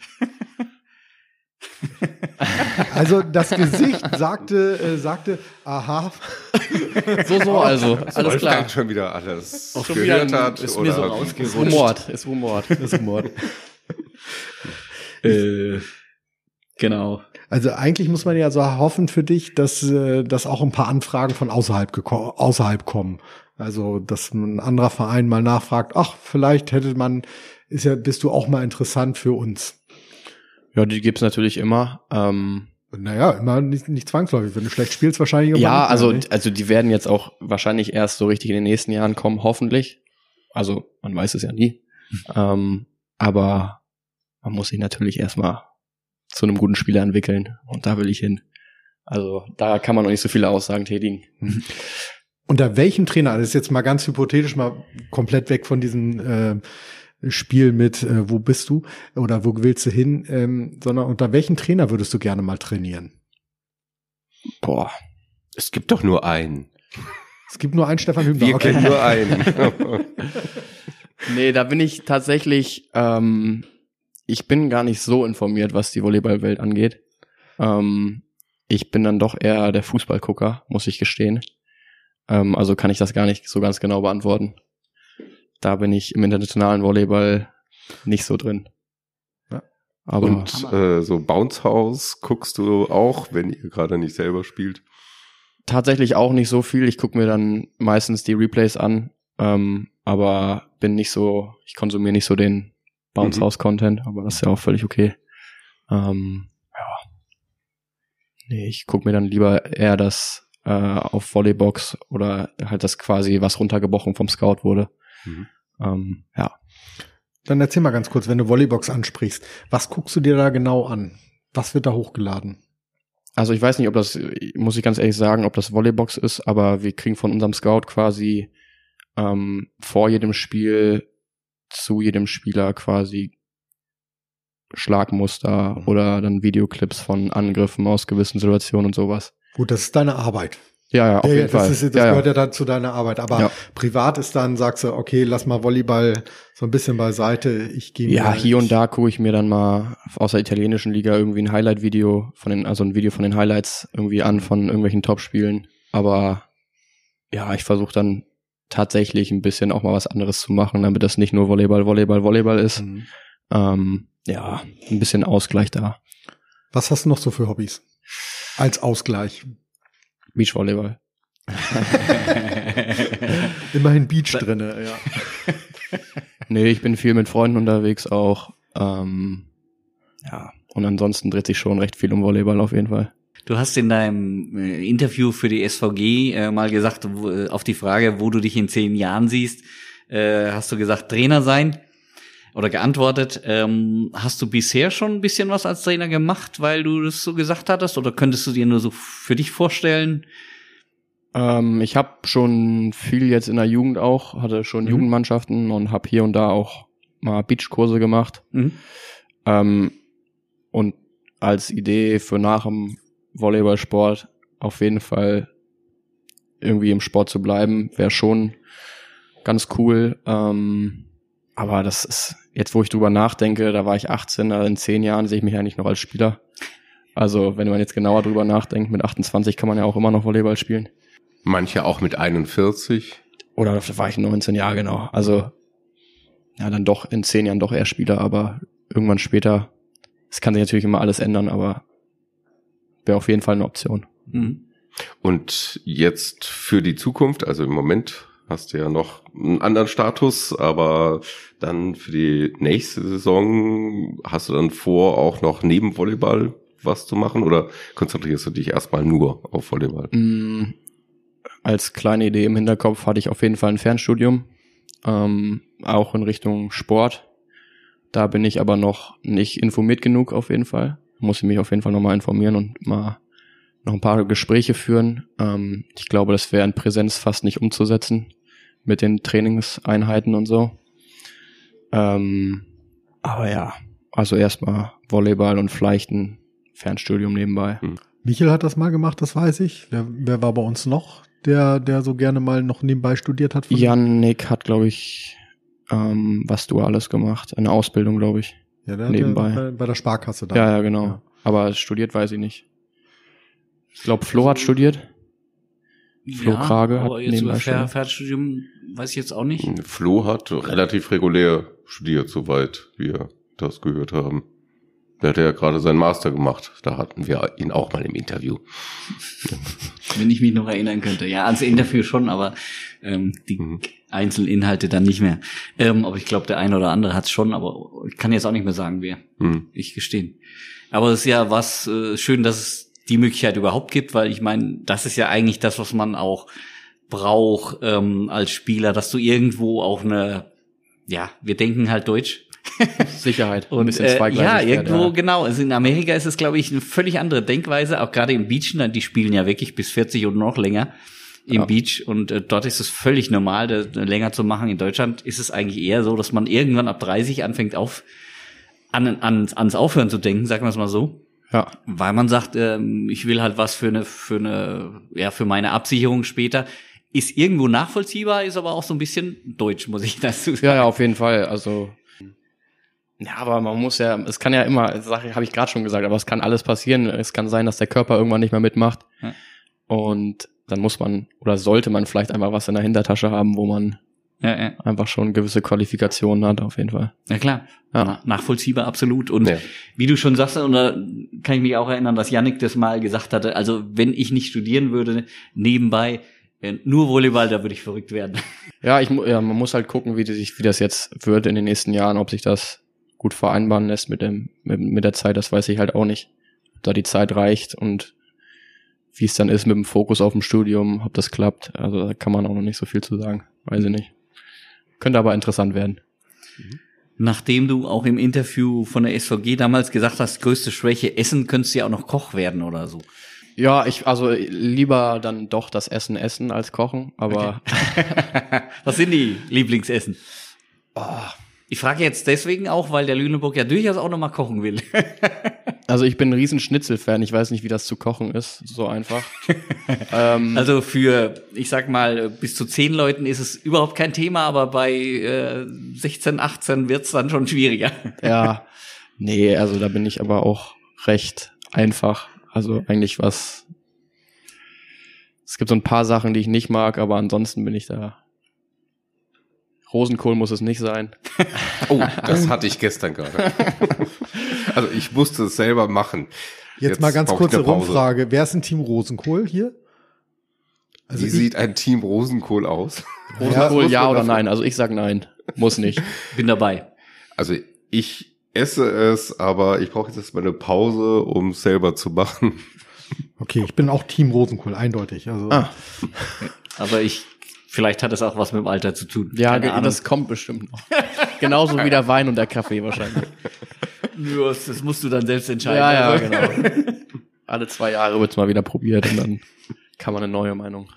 Also das Gesicht sagte, äh, sagte, aha, so, so, also. Alles klar. schon wieder alles Schon gehört wieder hat. ist mir so rausgerutscht. Rumort, ist das ist Mord. Äh, genau. Also eigentlich muss man ja so hoffen für dich, dass, äh, dass auch ein paar Anfragen von außerhalb, geko- außerhalb kommen. Also, dass ein anderer Verein mal nachfragt, ach, vielleicht hätte man, ist ja, bist du auch mal interessant für uns. Ja, die gibt's natürlich immer. Ähm, Naja, immer nicht, nicht zwangsläufig. Wenn du schlecht spielst, wahrscheinlich immer ja, nicht also, ne? also die werden jetzt auch wahrscheinlich erst so richtig in den nächsten Jahren kommen, hoffentlich. Also man weiß es ja nie. ähm, aber man muss sich natürlich erstmal zu einem guten Spieler entwickeln und da will ich hin. Also da kann man noch nicht so viele Aussagen tätigen. Unter welchem Trainer, das ist jetzt mal ganz hypothetisch, mal komplett weg von diesem äh, Spiel mit, äh, wo bist du oder wo willst du hin, ähm, sondern unter welchen Trainer würdest du gerne mal trainieren? Boah, Es gibt doch nur einen. Es gibt nur einen Stefan Hübner. Wir okay. kennen nur einen. Nee, da bin ich tatsächlich, ähm, ich bin gar nicht so informiert, was die Volleyballwelt angeht. Ähm, ich bin dann doch eher der Fußballgucker, muss ich gestehen. Ähm, also kann ich das gar nicht so ganz genau beantworten. Da bin ich im internationalen Volleyball nicht so drin. Ja. Aber Und äh, so Bounce House guckst du auch, wenn ihr gerade nicht selber spielt. tatsächlich auch nicht so viel. Ich gucke mir dann meistens die Replays an, ähm, aber bin nicht so, ich konsumiere nicht so den Bounce Mhm. House Content, aber das ist ja auch völlig okay. Ähm, ja. Nee, ich gucke mir dann lieber eher das äh, auf Volleybox oder halt das quasi, was runtergebrochen vom Scout wurde. Mhm. Ähm, ja. Dann erzähl mal ganz kurz, wenn du Volleybox ansprichst, was guckst du dir da genau an? Was wird da hochgeladen? Also ich weiß nicht, ob das, muss ich ganz ehrlich sagen, ob das Volleybox ist, aber wir kriegen von unserem Scout quasi ähm, vor jedem Spiel zu jedem Spieler quasi Schlagmuster oder dann Videoclips von Angriffen aus gewissen Situationen und sowas. Gut, das ist deine Arbeit. Ja, ja, auf Ja, jeden das Fall. ist, das ja, gehört ja. ja dann zu deiner Arbeit. Aber privat ist dann, sagst du, okay, lass mal Volleyball so ein bisschen beiseite. Ich gehe ja, hier und da gucke ich mir dann mal aus der italienischen Liga irgendwie ein Highlight-Video von den, also ein Video von den Highlights irgendwie an von irgendwelchen Top-Spielen. Aber ja, ich versuche dann tatsächlich ein bisschen auch mal was anderes zu machen, damit das nicht nur Volleyball, Volleyball, Volleyball ist. Mhm. Ähm, ja, ein bisschen Ausgleich da. Was hast du noch so für Hobbys? Als Ausgleich. Beachvolleyball. Immerhin Beach drinne, ja. Nee, ich bin viel mit Freunden unterwegs auch. Ähm, ja, und ansonsten dreht sich schon recht viel um Volleyball auf jeden Fall. Du hast in deinem äh, Interview für die SVG äh, mal gesagt, wo, äh, auf die Frage, wo du dich in zehn Jahren siehst, äh, hast du gesagt, Trainer sein oder geantwortet. Ähm, hast du bisher schon ein bisschen was als Trainer gemacht, weil du das so gesagt hattest? Oder könntest du dir nur so für dich vorstellen? Ähm, ich habe schon viel jetzt in der Jugend auch, hatte schon Mhm. Jugendmannschaften und habe hier und da auch mal Beachkurse gemacht. Mhm. Ähm, und als Idee für nach dem Volleyballsport auf jeden Fall irgendwie im Sport zu bleiben, wäre schon ganz cool. Ähm, aber das ist, jetzt wo ich drüber nachdenke, da war ich 18, also in zehn Jahren sehe ich mich eigentlich noch als Spieler. Also wenn man jetzt genauer drüber nachdenkt, mit 28 kann man ja auch immer noch Volleyball spielen. Manche auch mit 41. Oder da war ich 19 Jahre genau. Also ja, dann doch in zehn Jahren doch eher Spieler, aber irgendwann später, es kann sich natürlich immer alles ändern, aber wäre auf jeden Fall eine Option. Mhm. Und jetzt für die Zukunft, also im Moment hast du ja noch einen anderen Status, aber dann für die nächste Saison hast du dann vor, auch noch neben Volleyball was zu machen oder konzentrierst du dich erstmal nur auf Volleyball? Mm, Als kleine Idee im Hinterkopf hatte ich auf jeden Fall ein Fernstudium, ähm, auch in Richtung Sport. Da bin ich aber noch nicht informiert genug auf jeden Fall. Muss ich mich auf jeden Fall nochmal informieren und mal noch ein paar Gespräche führen. Ähm, ich glaube, das wäre in Präsenz fast nicht umzusetzen mit den Trainingseinheiten und so. Ähm, aber ja, also erstmal Volleyball und vielleicht ein Fernstudium nebenbei. Michael hat das mal gemacht, das weiß ich. Wer, wer war bei uns noch, der, der so gerne mal noch nebenbei studiert hat? Yannick hat, glaube ich, ähm, was Duales gemacht. Eine Ausbildung, glaube ich. ja, der, nebenbei. Der, bei, bei der Sparkasse da. Ja, ja, genau. Ja. Aber studiert weiß ich nicht. Ich glaube, Flo hat studiert. Flo Krage hat aber jetzt nebenbei über Fer. Fernstudium weiß ich jetzt auch nicht. Flo hat relativ regulär studiert, soweit wir das gehört haben. Der hat ja gerade seinen Master gemacht. Da hatten wir ihn auch mal im Interview. Wenn ich mich noch erinnern könnte. Ja, ans Interview schon, aber ähm, die Mhm. einzelnen Inhalte dann nicht mehr. Ähm, aber ich glaube, der eine oder andere hat's schon, aber ich kann jetzt auch nicht mehr sagen, wer. Hm. Ich gestehen. Aber es ist ja was äh, schön, dass es die Möglichkeit überhaupt gibt, weil ich meine, das ist ja eigentlich das, was man auch braucht ähm, als Spieler, dass du irgendwo auch eine, ja, wir denken halt Deutsch. Sicherheit. Und äh, ja, irgendwo ja. genau. Also in Amerika ist es, glaube ich, eine völlig andere Denkweise. Auch gerade im Beachen, die spielen ja wirklich bis 40 und noch länger im Ja. Beach. Und äh, dort ist es völlig normal, das länger zu machen. In Deutschland ist es eigentlich eher so, dass man irgendwann ab 30 anfängt auf an, an, ans Aufhören zu denken, sagen wir es mal so. Ja, Weil man sagt, ähm, ich will halt was für eine, für eine, ja, für meine Absicherung später. Ist irgendwo nachvollziehbar, ist aber auch so ein bisschen deutsch, muss ich dazu sagen. ja, ja, auf jeden Fall. Also ja, aber man muss ja, es kann ja immer, Sache habe ich gerade schon gesagt, aber es kann alles passieren. Es kann sein, dass der Körper irgendwann nicht mehr mitmacht. Ja. Und dann muss man oder sollte man vielleicht einfach was in der Hintertasche haben, wo man Ja, ja. einfach schon gewisse Qualifikationen hat, auf jeden Fall. Ja klar, Ja. Na, nachvollziehbar absolut. Und Ja. wie du schon sagst, und da kann ich mich auch erinnern, dass Yannick das mal gesagt hatte, also wenn ich nicht studieren würde, nebenbei äh, nur Volleyball, da würde ich verrückt werden. Ja, ich, ja, man muss halt gucken, wie, die sich, wie das jetzt wird in den nächsten Jahren, ob sich das gut vereinbaren lässt mit dem, mit, mit der Zeit, das weiß ich halt auch nicht. Ob da die Zeit reicht und wie es dann ist mit dem Fokus auf dem Studium, ob das klappt. Also da kann man auch noch nicht so viel zu sagen. Weiß ich nicht. Könnte aber interessant werden. Nachdem du auch im Interview von der SVG damals gesagt hast, größte Schwäche, Essen könntest du ja auch noch Koch werden oder so. Ja, ich, also lieber dann doch das Essen essen als kochen, aber Was sind die Lieblingsessen? oh, Ich frage jetzt deswegen auch, weil der Lüneburg ja durchaus auch noch mal kochen will. also ich bin ein riesen Schnitzel-Fan. Ich weiß nicht, wie das zu kochen ist, so einfach. ähm, Also für, ich sag mal, bis zu zehn Leuten ist es überhaupt kein Thema, aber bei äh, 16, 18 wird's dann schon schwieriger. Ja, nee, also da bin ich aber auch recht einfach. Also eigentlich was. Es gibt so ein paar Sachen, die ich nicht mag, aber ansonsten bin ich da Rosenkohl muss es nicht sein. Oh, das hatte ich gestern gerade. Also ich musste es selber machen. Jetzt, mal ganz kurze. Rumfrage. Wer ist ein Team Rosenkohl hier? Also Wie ich- sieht ein Team Rosenkohl aus? Rosenkohl ja, man oder dafür- nein? Also ich sag nein. Muss nicht. Bin dabei. Also ich esse es, aber ich brauche jetzt erstmal eine Pause, um es selber zu machen. Okay, ich bin auch Team Rosenkohl, eindeutig. Also Ah. Aber ich, vielleicht hat es auch was mit dem Alter zu tun. Ja, Keine Ahnung. das kommt bestimmt noch. Genauso wie der Wein und der Kaffee wahrscheinlich. Das musst du dann selbst entscheiden. Ja, ja, Also- genau. Alle zwei Jahre wird's mal wieder probiert und dann kann man eine neue Meinung.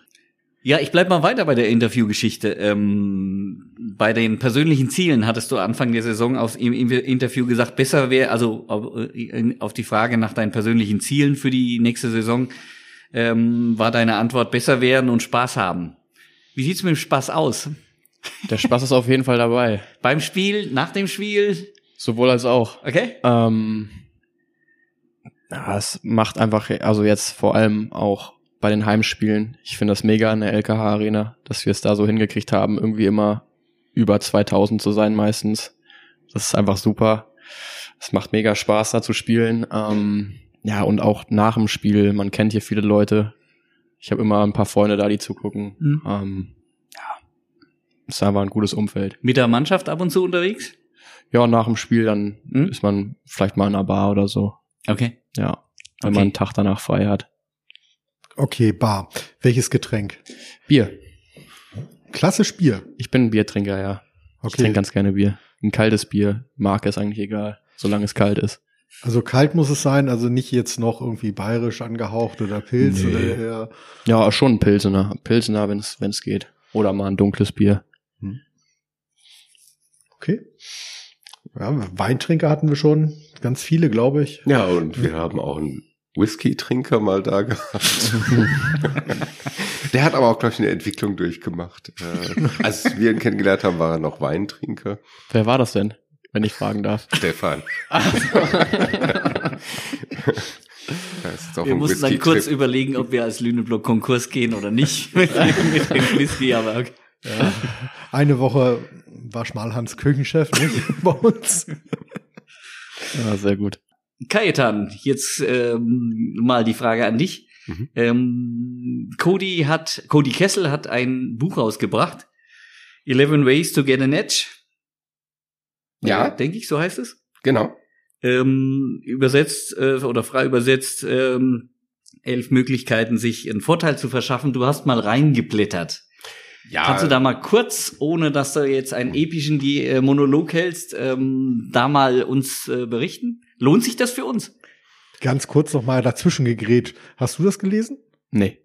Ja, ich bleib mal weiter bei der Interviewgeschichte. Ähm, bei den persönlichen Zielen hattest du Anfang der Saison aus, im, Interview gesagt, besser wäre, also auf, äh, auf die Frage nach deinen persönlichen Zielen für die nächste Saison, ähm, war deine Antwort besser werden und Spaß haben. Wie sieht's mit dem Spaß aus? Der Spaß ist auf jeden Fall dabei. Beim Spiel, nach dem Spiel? Sowohl als auch. Okay? Ähm, ja, es macht einfach, also jetzt vor allem auch bei den Heimspielen. Ich finde das mega in der LKH Arena, dass wir es da so hingekriegt haben, irgendwie immer über 2000 zu sein meistens. Das ist einfach super. Es macht mega Spaß da zu spielen. Ähm, ja, und auch nach dem Spiel, man kennt hier viele Leute. Ich habe immer ein paar Freunde da, die zugucken. Mhm. Ähm, ja, ist einfach ein gutes Umfeld. Mit der Mannschaft ab und zu unterwegs? Ja, nach dem Spiel dann Mhm. ist man vielleicht mal in einer Bar oder so. Okay. Ja, wenn Okay. man einen Tag danach frei hat. okay, Bar. Welches Getränk? Bier. Klassisch Bier. Ich bin ein Biertrinker, ja. Ich Okay. trinke ganz gerne Bier. Ein kaltes Bier, Marke ist eigentlich egal, solange es kalt ist. Also kalt muss es sein, also nicht jetzt noch irgendwie bayerisch angehaucht oder Pilz Nee. oder eher. Ja, schon ein Pilsener. Pilsener, wenn es wenn es geht. Oder mal ein dunkles Bier. Okay. Ja, Weintrinker hatten wir schon. Ganz viele, glaube ich. Ja, und wir haben auch einen Whisky-Trinker mal da gehabt. Der hat aber auch, glaube ich, eine Entwicklung durchgemacht. Äh, Als wir ihn kennengelernt haben, war er noch Weintrinker. Wer war das denn, wenn ich fragen darf? Stefan. Wir mussten dann kurz überlegen, ob wir als Lüneblock Konkurs gehen oder nicht mit, mit dem Whisky, aber okay. Eine Woche war Schmalhans Küchenchef, nicht? Bei uns. Ja, sehr gut. Kajetan, jetzt ähm, mal die Frage an dich. Mhm. Ähm, Cody hat, Cody Kessel hat ein Buch rausgebracht. 11 Ways to Get an Edge. Ja. denke ich, so heißt es. Genau. Ähm, übersetzt äh, oder frei übersetzt ähm, elf Möglichkeiten, sich einen Vorteil zu verschaffen. Du hast mal reingeblättert. Ja, Kannst du da mal kurz, ohne dass du jetzt einen epischen die, äh, Monolog hältst, ähm, da mal uns äh, berichten? Lohnt sich das für uns? Ganz kurz noch mal dazwischen gegrätscht. Hast du das gelesen? Nee.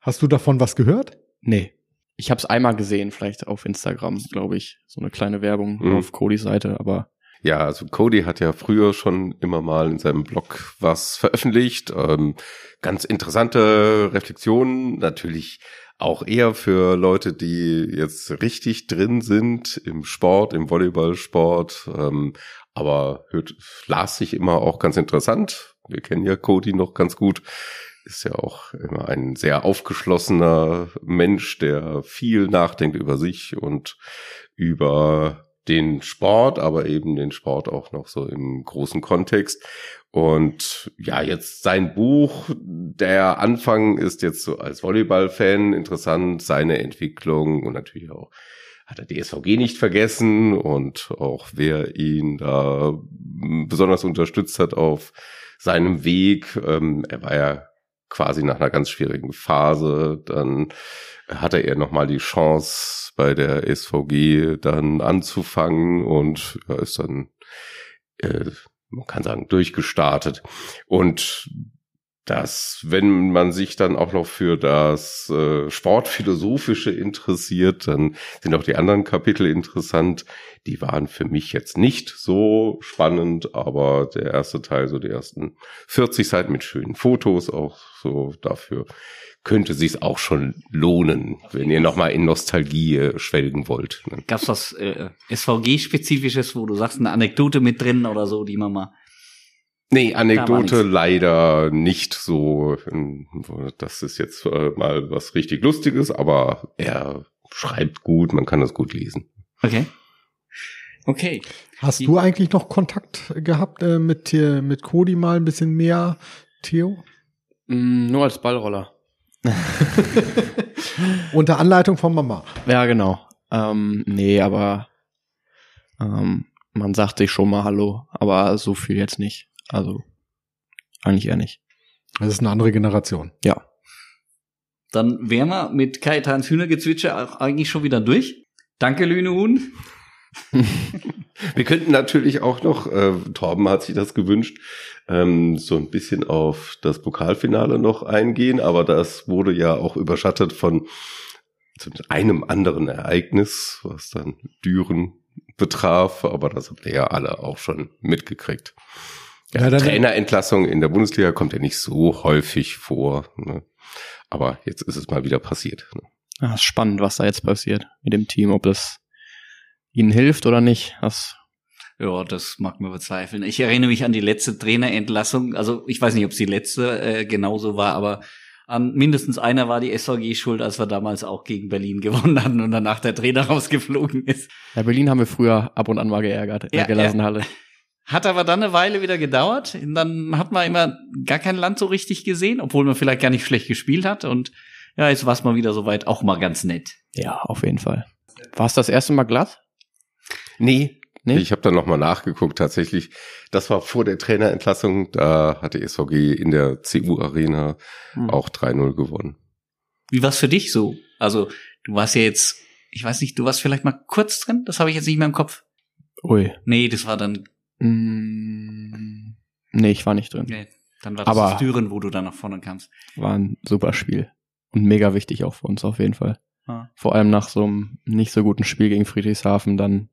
Hast du davon was gehört? Nee. Ich habe es einmal gesehen, vielleicht auf Instagram, glaube ich. So eine kleine Werbung Mhm. auf Codys Seite, aber Ja, also Cody hat ja früher schon immer mal in seinem Blog was veröffentlicht. Ähm, ganz interessante Reflexionen, natürlich auch eher für Leute, die jetzt richtig drin sind im Sport, im Volleyballsport. Ähm, aber hört, las sich immer auch ganz interessant. Wir kennen ja Cody noch ganz gut. Ist ja auch immer ein sehr aufgeschlossener Mensch, der viel nachdenkt über sich und über den Sport, aber eben den Sport auch noch so im großen Kontext. Und ja, jetzt sein Buch, der Anfang ist jetzt so als Volleyball-Fan interessant, seine Entwicklung und natürlich auch hat er DSVG nicht vergessen und auch wer ihn da besonders unterstützt hat auf seinem Weg. Ähm, er war ja quasi nach einer ganz schwierigen Phase, dann hatte er nochmal die Chance bei der SVG dann anzufangen und ja, ist dann, äh, man kann sagen, durchgestartet. Und das, wenn man sich dann auch noch für das äh, Sportphilosophische interessiert, dann sind auch die anderen Kapitel interessant. Die waren für mich jetzt nicht so spannend, aber der erste Teil, so die ersten 40 Seiten mit schönen Fotos, auch so dafür könnte sich's auch schon lohnen, wenn ihr nochmal in Nostalgie äh, schwelgen wollt. ne? Gab's was äh, SVG-spezifisches, wo du sagst, eine Anekdote mit drin oder so, die man mal. Nee, war Anekdote leider nicht so. ähm, Das ist jetzt äh, mal was richtig Lustiges, aber er schreibt gut, man kann das gut lesen. Okay. Okay. Hast du eigentlich noch Kontakt gehabt äh, mit, äh, mit Cody mal ein bisschen mehr, Theo? Mm, nur als Ballroller. Unter Anleitung von Mama. Ja, genau. Ähm, nee, aber ähm, man sagt sich schon mal Hallo, aber so viel jetzt nicht. Also eigentlich eher nicht. Das ist eine andere Generation. Ja. Dann wären wir mit Kaitans Hühnergezwitscher auch eigentlich schon wieder durch. Danke, Lüne Huhn. Wir könnten natürlich auch noch, äh, Torben hat sich das gewünscht, ähm, so ein bisschen auf das Pokalfinale noch eingehen, aber das wurde ja auch überschattet von zumindest einem anderen Ereignis, was dann Düren betraf, aber das habt ihr ja alle auch schon mitgekriegt. Ja, Ja, Trainerentlassung in der Bundesliga kommt ja nicht so häufig vor, ne? aber jetzt ist es mal wieder passiert. Ne? Ja, ist spannend, was da jetzt passiert mit dem Team, ob das ihnen hilft oder nicht. Das Ja, das mag man bezweifeln. Ich erinnere mich an die letzte Trainerentlassung. Also ich weiß nicht, ob es die letzte äh, genauso war, aber an mindestens einer war die SVG schuld, als wir damals auch gegen Berlin gewonnen hatten und danach der Trainer rausgeflogen ist. ja, Berlin haben wir früher ab und an mal geärgert in Ja, der Gelassenhalle. Hat aber dann eine Weile wieder gedauert. Und dann hat man immer gar kein Land so richtig gesehen, obwohl man vielleicht gar nicht schlecht gespielt hat. Und ja, jetzt war es mal wieder soweit, auch mal ganz nett. Ja, auf jeden Fall. War es das erste Mal glatt? Nee, Nee? Ich habe dann nochmal nachgeguckt, tatsächlich. Das war vor der Trainerentlassung. Da hat die SVG in der CU-Arena Hm. auch 3-0 gewonnen. Wie war's für dich so? Also, du warst ja jetzt, ich weiß nicht, du warst vielleicht mal kurz drin? Das habe ich jetzt nicht mehr im Kopf. Ui. Nee, das war dann, Mm, nee, ich war nicht drin. nee, dann war das Aber- das Düren, wo du dann nach vorne kamst. War ein super Spiel. Und mega wichtig auch für uns auf jeden Fall. Ja. Vor allem nach so einem nicht so guten Spiel gegen Friedrichshafen dann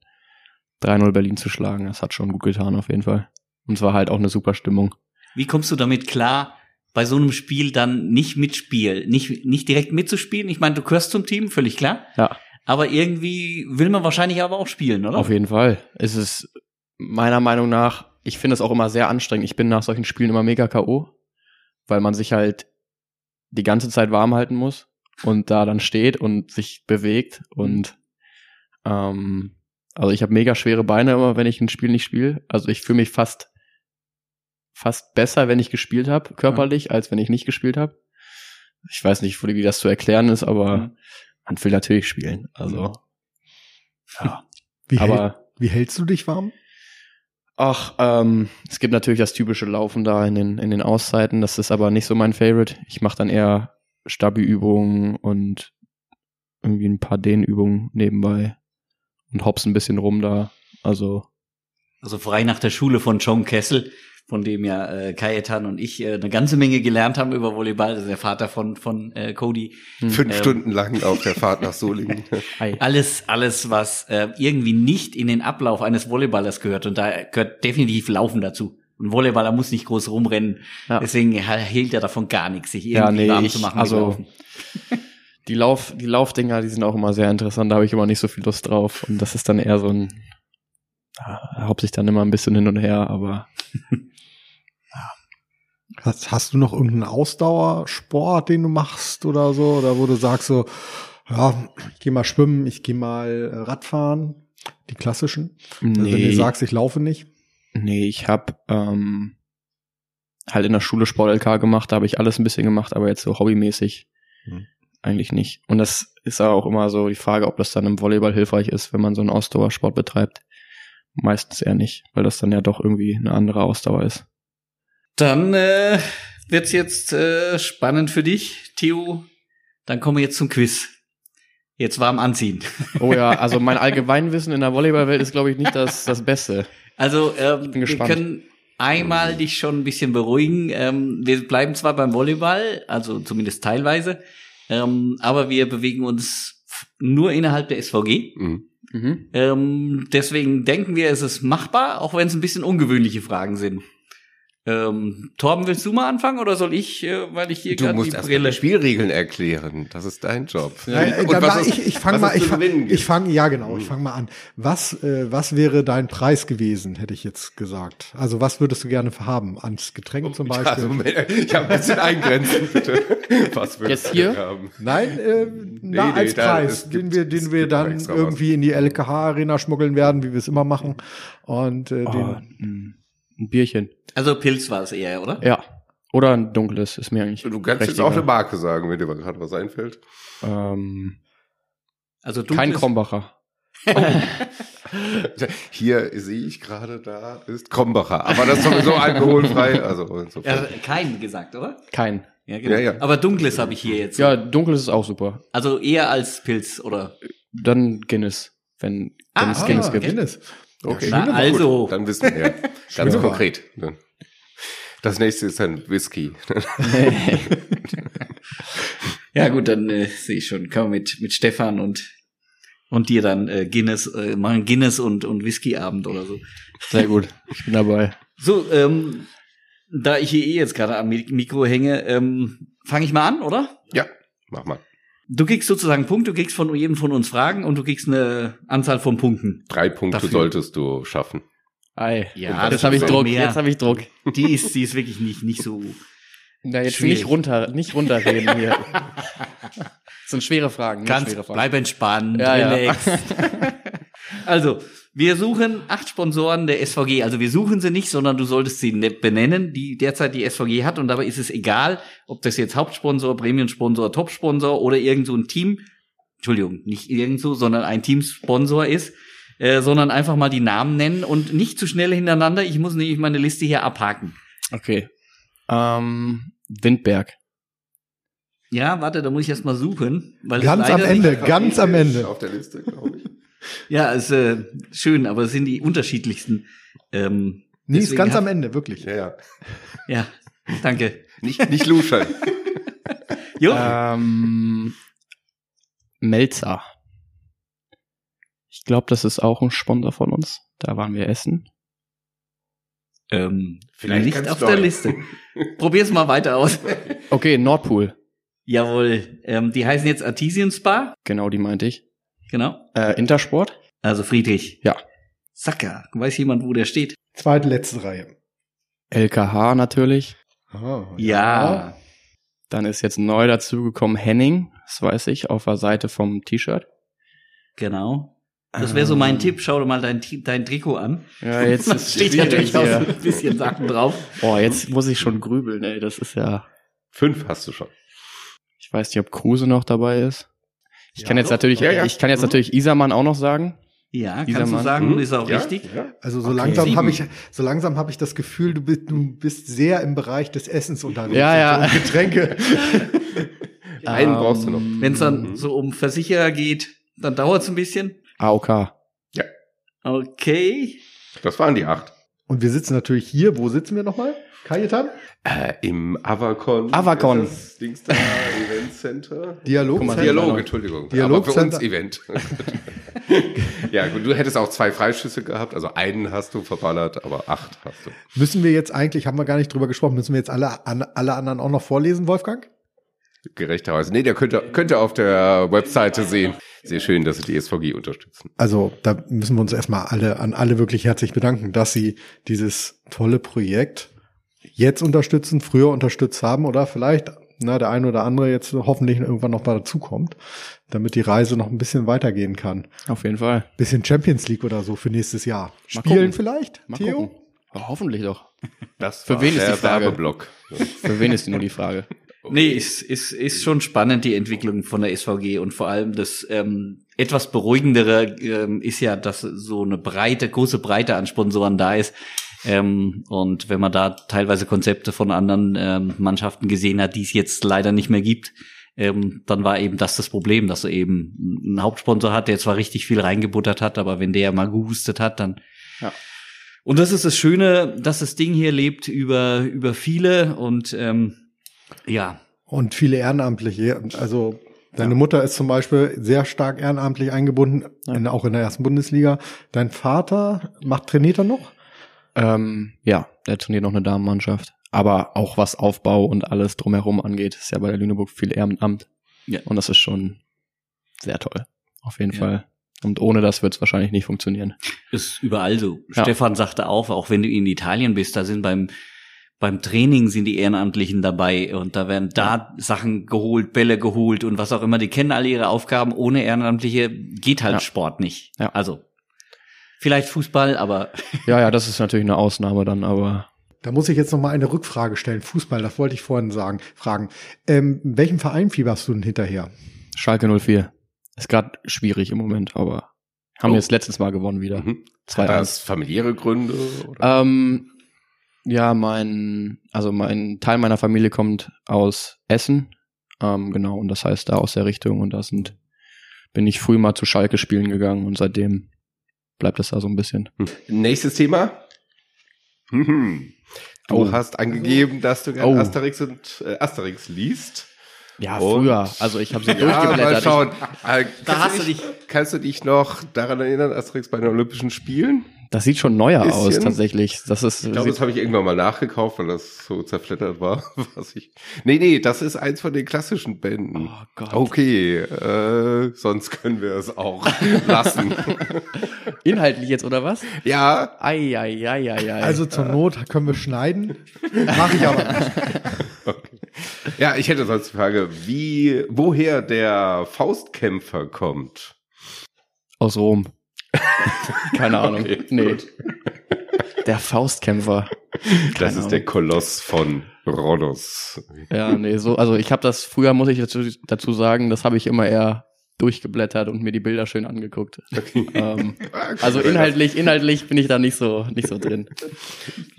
3-0 Berlin zu schlagen. Das hat schon gut getan auf jeden Fall. Und es war halt auch eine super Stimmung. Wie kommst du damit klar, bei so einem Spiel dann nicht mitspielen, nicht, nicht direkt mitzuspielen? Ich meine, du gehörst zum Team, völlig klar. Ja, Aber irgendwie will man wahrscheinlich aber auch spielen, oder? auf jeden Fall. Es ist meiner Meinung nach, ich finde es auch immer sehr anstrengend. Ich bin nach solchen Spielen immer mega K.O., weil man sich halt die ganze Zeit warm halten muss und da dann steht und sich bewegt und ähm, also ich habe mega schwere Beine immer, wenn ich ein Spiel nicht spiele. Also ich fühle mich fast fast besser, wenn ich gespielt habe, körperlich, als wenn ich nicht gespielt habe. Ich weiß nicht, wie das zu erklären ist, aber Mhm. man will natürlich spielen. Also ja, Wie, hält, aber wie hältst du dich warm? Ach, ähm, es gibt natürlich das typische Laufen da in den, in den Auszeiten. Das ist aber nicht so mein Favorite. Ich mache dann eher Stabi-Übungen und irgendwie ein paar Dehnübungen nebenbei und hops ein bisschen rum da. Also, Also frei nach der Schule von John Kessel, von dem ja äh, Kajetan und ich äh, eine ganze Menge gelernt haben über Volleyball, also der Vater von von äh, Cody. Fünf Ähm. Stunden lang auf der Fahrt nach Solingen. Alles, alles, was äh, irgendwie nicht in den Ablauf eines Volleyballers gehört. Und da gehört definitiv Laufen dazu. Ein Volleyballer muss nicht groß rumrennen. Ja. Deswegen hält er davon gar nichts, sich Ja, irgendwie nee, warm ich- zu machen. mit also- Laufen. die Lauf, die Laufdinger, die sind auch immer sehr interessant. Da habe ich immer nicht so viel Lust drauf. Und das ist dann eher so ein, ja, haupt sich dann immer ein bisschen hin und her, aber Hast, hast du noch irgendeinen Ausdauersport, den du machst oder so? Oder wo du sagst so, ja, ich gehe mal schwimmen, ich gehe mal äh, Radfahren, die klassischen. Also wenn du sagst, ich laufe nicht. Nee, ich habe ähm, halt in der Schule Sport-LK gemacht, da habe ich alles ein bisschen gemacht, aber jetzt so hobbymäßig Hm. eigentlich nicht. Und das ist auch immer so die Frage, ob das dann im Volleyball hilfreich ist, wenn man so einen Ausdauersport betreibt. Meistens eher nicht, weil das dann ja doch irgendwie eine andere Ausdauer ist. Dann äh, wird's jetzt äh, spannend für dich, Theo. Dann kommen wir jetzt zum Quiz. Jetzt warm anziehen. Oh ja, also mein Allgemeinwissen in der Volleyballwelt ist, glaube ich, nicht das, das Beste. Also ähm, wir können einmal dich schon ein bisschen beruhigen. Ähm, wir bleiben zwar beim Volleyball, also zumindest teilweise, ähm, aber wir bewegen uns nur innerhalb der SVG. Mhm. Mhm. Ähm, deswegen denken wir, es ist machbar, auch wenn es ein bisschen ungewöhnliche Fragen sind. Ähm, Torben, willst du mal anfangen oder soll ich, äh, weil ich hier Du gerade musst die erst Brille... die Spielregeln erklären. Das ist dein Job. Nein, äh, Und dann was es- ich ich fange mal, ich fange, gewinnen ich fang, ja genau, ich fange mal an. Was, äh, was wäre dein Preis gewesen, hätte ich jetzt gesagt. Also was würdest du gerne haben? Ans Getränk zum Beispiel? Also, Moment, ich habe ein bisschen eingrenzen, bitte. Was würdest Jetzt hier? du haben? Nein, äh, na, nee, als da- Preis, den gibt- wir, den wir dann irgendwie in die LKH-Arena schmuggeln werden, wie wir es immer machen. Und äh, Oh, den, ein ein Bierchen. Also Pilz war es eher, oder? Ja. Oder ein dunkles, ist mir eigentlich. Du kannst jetzt auch eine. Marke sagen, wenn dir mal gerade was einfällt. Ähm, Also kein dunkles- Krombacher. Hier sehe ich gerade, da ist Krombacher. Aber das ist sowieso alkoholfrei. Also. Ja, kein gesagt, oder? Kein. Ja, genau. Ja, ja. Aber dunkles habe ich hier jetzt. Ja, dunkles ist auch super. Also eher als Pilz, oder? Dann Guinness, wenn, wenn Ah, es Guinness ah, gibt. Guinness. Okay. Na, also. Dann wissen wir. Ganz konkret. Das nächste ist dann Whisky. Ja gut, dann äh, sehe ich schon. Kann man mit, mit Stefan und, und dir dann äh, Guinness, äh, machen Guinness und, und Whiskyabend oder so. Sehr gut. Ich bin dabei. So, ähm, da ich hier eh jetzt gerade am Mi- Mikro hänge, ähm, fange ich mal an, oder? Ja, mach mal. Du kriegst sozusagen einen Punkt, du kriegst von jedem von uns Fragen und du kriegst eine Anzahl von Punkten. Drei Punkte Dafür. solltest du schaffen. Ei. Ja, jetzt habe ich Druck. mehr. Jetzt habe ich Druck. Die ist, die ist wirklich nicht, nicht so. Na, jetzt Schwierig. nicht runter, nicht runterreden hier. Das sind schwere Fragen. Ganz, schwere Fragen. bleib entspannt, Ja, ja. relax. also, wir suchen acht Sponsoren der SVG. Also wir suchen sie nicht, sondern du solltest sie ne- benennen, die derzeit die SVG hat. Und dabei ist es egal, ob das jetzt Hauptsponsor, Premium-Sponsor, Top-Sponsor oder irgend so ein Team, Entschuldigung, nicht irgend so, sondern ein Teamsponsor ist, äh, sondern einfach mal die Namen nennen und nicht zu schnell hintereinander. Ich muss nämlich meine Liste hier abhaken. Okay. Ähm, Windberg. Ja, warte, da muss ich erst mal suchen. Weil es Ganz am Ende, ganz am Ende. Auf der Liste, glaube ich. Ja, ist äh, schön, aber es sind die unterschiedlichsten. Ähm, Nee, ist ganz hab- am Ende, wirklich. Ja, ja. Ja, danke. Nicht, nicht luschern. Jo. Ähm, Melzer. Ich glaube, das ist auch ein Sponsor von uns. Da waren wir essen. ähm, vielleicht nicht auf neu. der Liste. Probier's mal weiter aus. Okay, Nordpool. Jawohl. Ähm, die heißen jetzt Artesian Spa. Genau, die meinte ich. Genau. Äh, Intersport. Also Friedrich. Ja. Sacker. Weiß jemand, wo der steht? Zweite, letzte Reihe. LKH natürlich. Aha, Ja. Dann ist jetzt neu dazugekommen Henning. Das weiß ich, auf der Seite vom T-Shirt. Genau. Das wäre so mein Ähm, Tipp. Schau dir mal dein, dein Trikot an. Ja, jetzt Da ist steht ja hier. ein bisschen Sachen drauf. Boah, jetzt muss ich schon grübeln, ey. Das ist ja. Fünf hast du schon. Ich weiß nicht, ob Kruse noch dabei ist. Ich Ja, kann jetzt doch. natürlich, Ja, ja. ich kann jetzt Mhm. natürlich Isermann auch noch sagen. Ja, Dieser kannst du sagen, Mhm. ist auch Ja, richtig. Ja. Also so Okay. langsam habe ich, so langsam habe ich das Gefühl, du bist, du bist sehr im Bereich des Essens unterwegs. Ja, ja. Und so Getränke. Einen brauchst du noch. Wenn es dann Mhm. so um Versicherer geht, dann dauert es ein bisschen. AOK. Okay. Das waren die acht. Und wir sitzen natürlich hier. Wo sitzen wir nochmal? Kajetan? Äh, Im Avacon. Avacon. Das Dings da, Event Center. Dialog. Mal, Dialog, Dialog. Entschuldigung. Dialog Aber für uns. Event. ja, gut, du hättest auch zwei Freischüsse gehabt. Also einen hast du verballert, aber acht hast du. Müssen wir jetzt eigentlich, haben wir gar nicht drüber gesprochen, müssen wir jetzt alle, an, alle anderen auch noch vorlesen, Wolfgang? Gerechterweise. Nee, der könnte, könnte auf der Webseite sehen. Sehr schön, dass sie die SVG unterstützen. Also da müssen wir uns erstmal alle an alle wirklich herzlich bedanken, dass sie dieses tolle Projekt jetzt unterstützen, früher unterstützt haben oder vielleicht na, der eine oder andere jetzt hoffentlich irgendwann noch mal dazukommt, damit die Reise noch ein bisschen weitergehen kann. Auf jeden Fall. Bisschen Champions League oder so für nächstes Jahr. Mal Spielen gucken. vielleicht, Mal Theo? gucken. Oh, hoffentlich doch. Das Für wen ist der die Frage? Werbeblock. Für wen ist die nur die Frage? Nee, ist, ist, ist schon spannend, die Entwicklung von der SVG und vor allem das ähm, etwas beruhigendere ähm, ist ja, dass so eine breite, große Breite an Sponsoren da ist. Ähm, und wenn man da teilweise Konzepte von anderen ähm, Mannschaften gesehen hat, die es jetzt leider nicht mehr gibt, ähm, dann war eben das das Problem, dass er eben einen Hauptsponsor hat, der zwar richtig viel reingebuttert hat, aber wenn der mal gehustet hat, dann Ja. und das ist das Schöne, dass das Ding hier lebt über über viele und ähm, ja, Und viele Ehrenamtliche. Also deine Mutter ist zum Beispiel sehr stark ehrenamtlich eingebunden, in, auch in der ersten Bundesliga. Dein Vater macht trainiert er noch? Ähm, ja, der trainiert noch eine Damenmannschaft. Aber auch was Aufbau und alles drumherum angeht, ist ja bei der Lüneburg viel Ehrenamt. Ja. Und das ist schon sehr toll. Auf jeden Ja. Fall. Und ohne das wird es wahrscheinlich nicht funktionieren. Ist überall so. Ja. Stefan sagte auch, auch wenn du in Italien bist, da sind beim beim Training sind die Ehrenamtlichen dabei und da werden da Sachen geholt, Bälle geholt und was auch immer. Die kennen alle ihre Aufgaben. Ohne Ehrenamtliche geht halt Ja. Sport nicht. Ja. Also vielleicht Fußball, aber Ja, ja, das ist natürlich eine Ausnahme dann, aber Da muss ich jetzt noch mal eine Rückfrage stellen. Fußball, das wollte ich vorhin sagen, fragen. Ähm, welchem Verein fieberst du denn hinterher? Schalke 04 ist gerade schwierig im Moment, aber haben Oh. jetzt letztes Mal gewonnen wieder. Mhm. 2-1. Hat das familiäre Gründe? Oder? Ähm, ja, mein, also mein Teil meiner Familie kommt aus Essen. Ähm, genau, und das heißt da aus der Richtung und da sind, bin ich früh mal zu Schalke spielen gegangen und seitdem bleibt es da so ein bisschen. Nächstes Thema. Mhm. Du Oh. hast angegeben, dass du gerne Oh. Asterix und äh, Asterix liest. Ja, Und- früher. Also ich habe sie Ja, mal schauen. Äh, Da hast du dich, kannst du dich noch daran erinnern, Asterix bei den Olympischen Spielen? Das sieht schon neuer Bisschen. aus tatsächlich. Das ist Ich glaube, das habe ich irgendwann mal nachgekauft, weil das so zerflettert war. Was ich. Nee, nee, das ist eins von den klassischen Bänden. Oh Gott. Okay, äh, sonst können wir es auch lassen. inhaltlich jetzt oder was? ja, Ei, ei, ei, ei, ei. Also zur Not können wir schneiden. Mache ich aber nicht. ja, ich hätte sonst die Frage, wie, woher der Faustkämpfer kommt. aus Rom. Keine Ahnung. Okay, nee. gut. Der Faustkämpfer. Das Keine ist Ahnung. der Koloss von Rhodos. Ja, nee, so, also ich habe das früher, muss ich dazu, dazu sagen, das habe ich immer eher durchgeblättert und mir die Bilder schön angeguckt. Ähm, also inhaltlich, inhaltlich bin ich da nicht so, nicht so drin.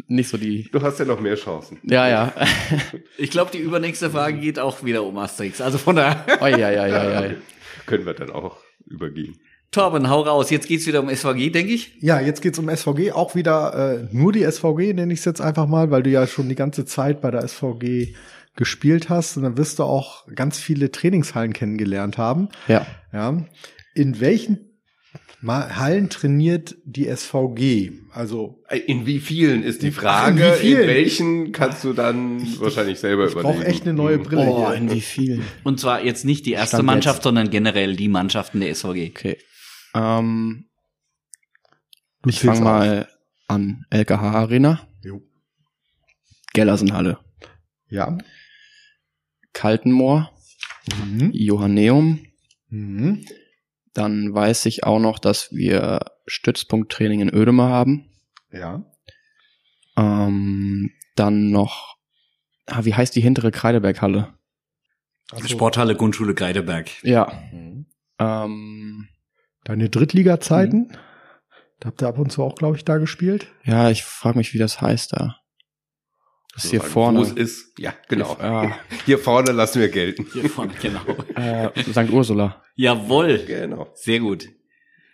Nicht so die. Du hast ja noch mehr Chancen. Ja, ja. ich glaube, die übernächste Frage geht auch wieder um Asterix. Also von daher, Oi, oi, oi, oi, oi. Können wir dann auch übergehen. Torben, hau raus. Jetzt geht's wieder um SVG, denke ich. Ja, jetzt geht's um SVG. Auch wieder äh, nur die SVG, nenne ich es jetzt einfach mal, weil du ja schon die ganze Zeit bei der SVG gespielt hast. Und dann wirst du auch ganz viele Trainingshallen kennengelernt haben. Ja. Ja. In welchen Hallen trainiert die SVG? Also In wie vielen ist die Frage? in wie vielen? In welchen kannst du dann wahrscheinlich selber ich überlegen. brauche echt eine neue. Brille Oh, hier. in wie viel? Und zwar jetzt nicht die erste Stand Mannschaft, jetzt. sondern generell die Mannschaften der SVG. Okay. Ähm, ich fange mal an. LKH Arena, Jo. Gellersenhalle, Ja. Kaltenmoor, Mhm. Johanneum. Mhm. Dann weiß ich auch noch, dass wir Stützpunkttraining in Ödeme haben. Ja. Ähm, dann noch, ah, wie heißt die hintere Kreideberghalle? Also, Sporthalle Grundschule Greideberg. Ja. Mhm. Ähm, Deine Drittliga-Zeiten? Da habt ihr ab und zu auch, glaube ich, da gespielt. ja, ich frage mich, wie das heißt da. Das ist hier vorne. Wo es ist. Ja, genau. Ja, Hier vorne lassen wir gelten. Hier vorne, genau. äh, St. Ursula. Jawohl. Genau. Sehr gut.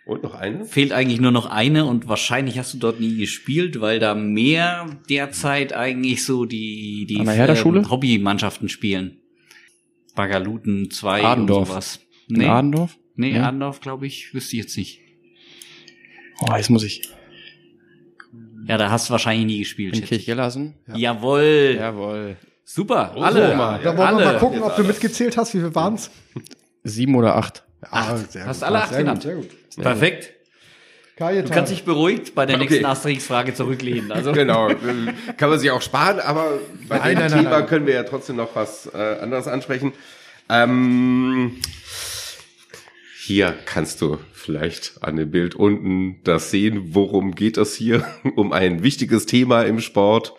Und noch eine? Fehlt eigentlich nur noch eine und wahrscheinlich hast du dort nie gespielt, weil da mehr derzeit eigentlich so die, die An der Herder-Schule? ähm, Hobbymannschaften spielen. Bagaluten 2 Adendorf. und sowas. In Nee, Adendorf? Nee Ja. Adendorf, glaube ich, wüsste ich jetzt nicht. Oh, jetzt muss ich. Ja, da hast du wahrscheinlich nie gespielt. In. Kirchgellersen? Jawohl. Jawohl. Super. Oh, alle. mal. Da wollen wir mal gucken, ob du mitgezählt hast. Wie viel waren's? Sieben oder acht. Acht. sehr Hast gut. alle acht sehr genannt. Gut, sehr gut. Perfekt. Kajetan. Du kannst dich beruhigt bei der Okay. nächsten Asterix-Frage zurücklehnen. Also Genau, kann man sich auch sparen, aber bei Nein, dem nein, nein, Thema nein. können wir ja trotzdem noch was äh, anderes ansprechen. Ähm, hier kannst du vielleicht an dem Bild unten das sehen, worum geht es hier? Um ein wichtiges Thema im Sport.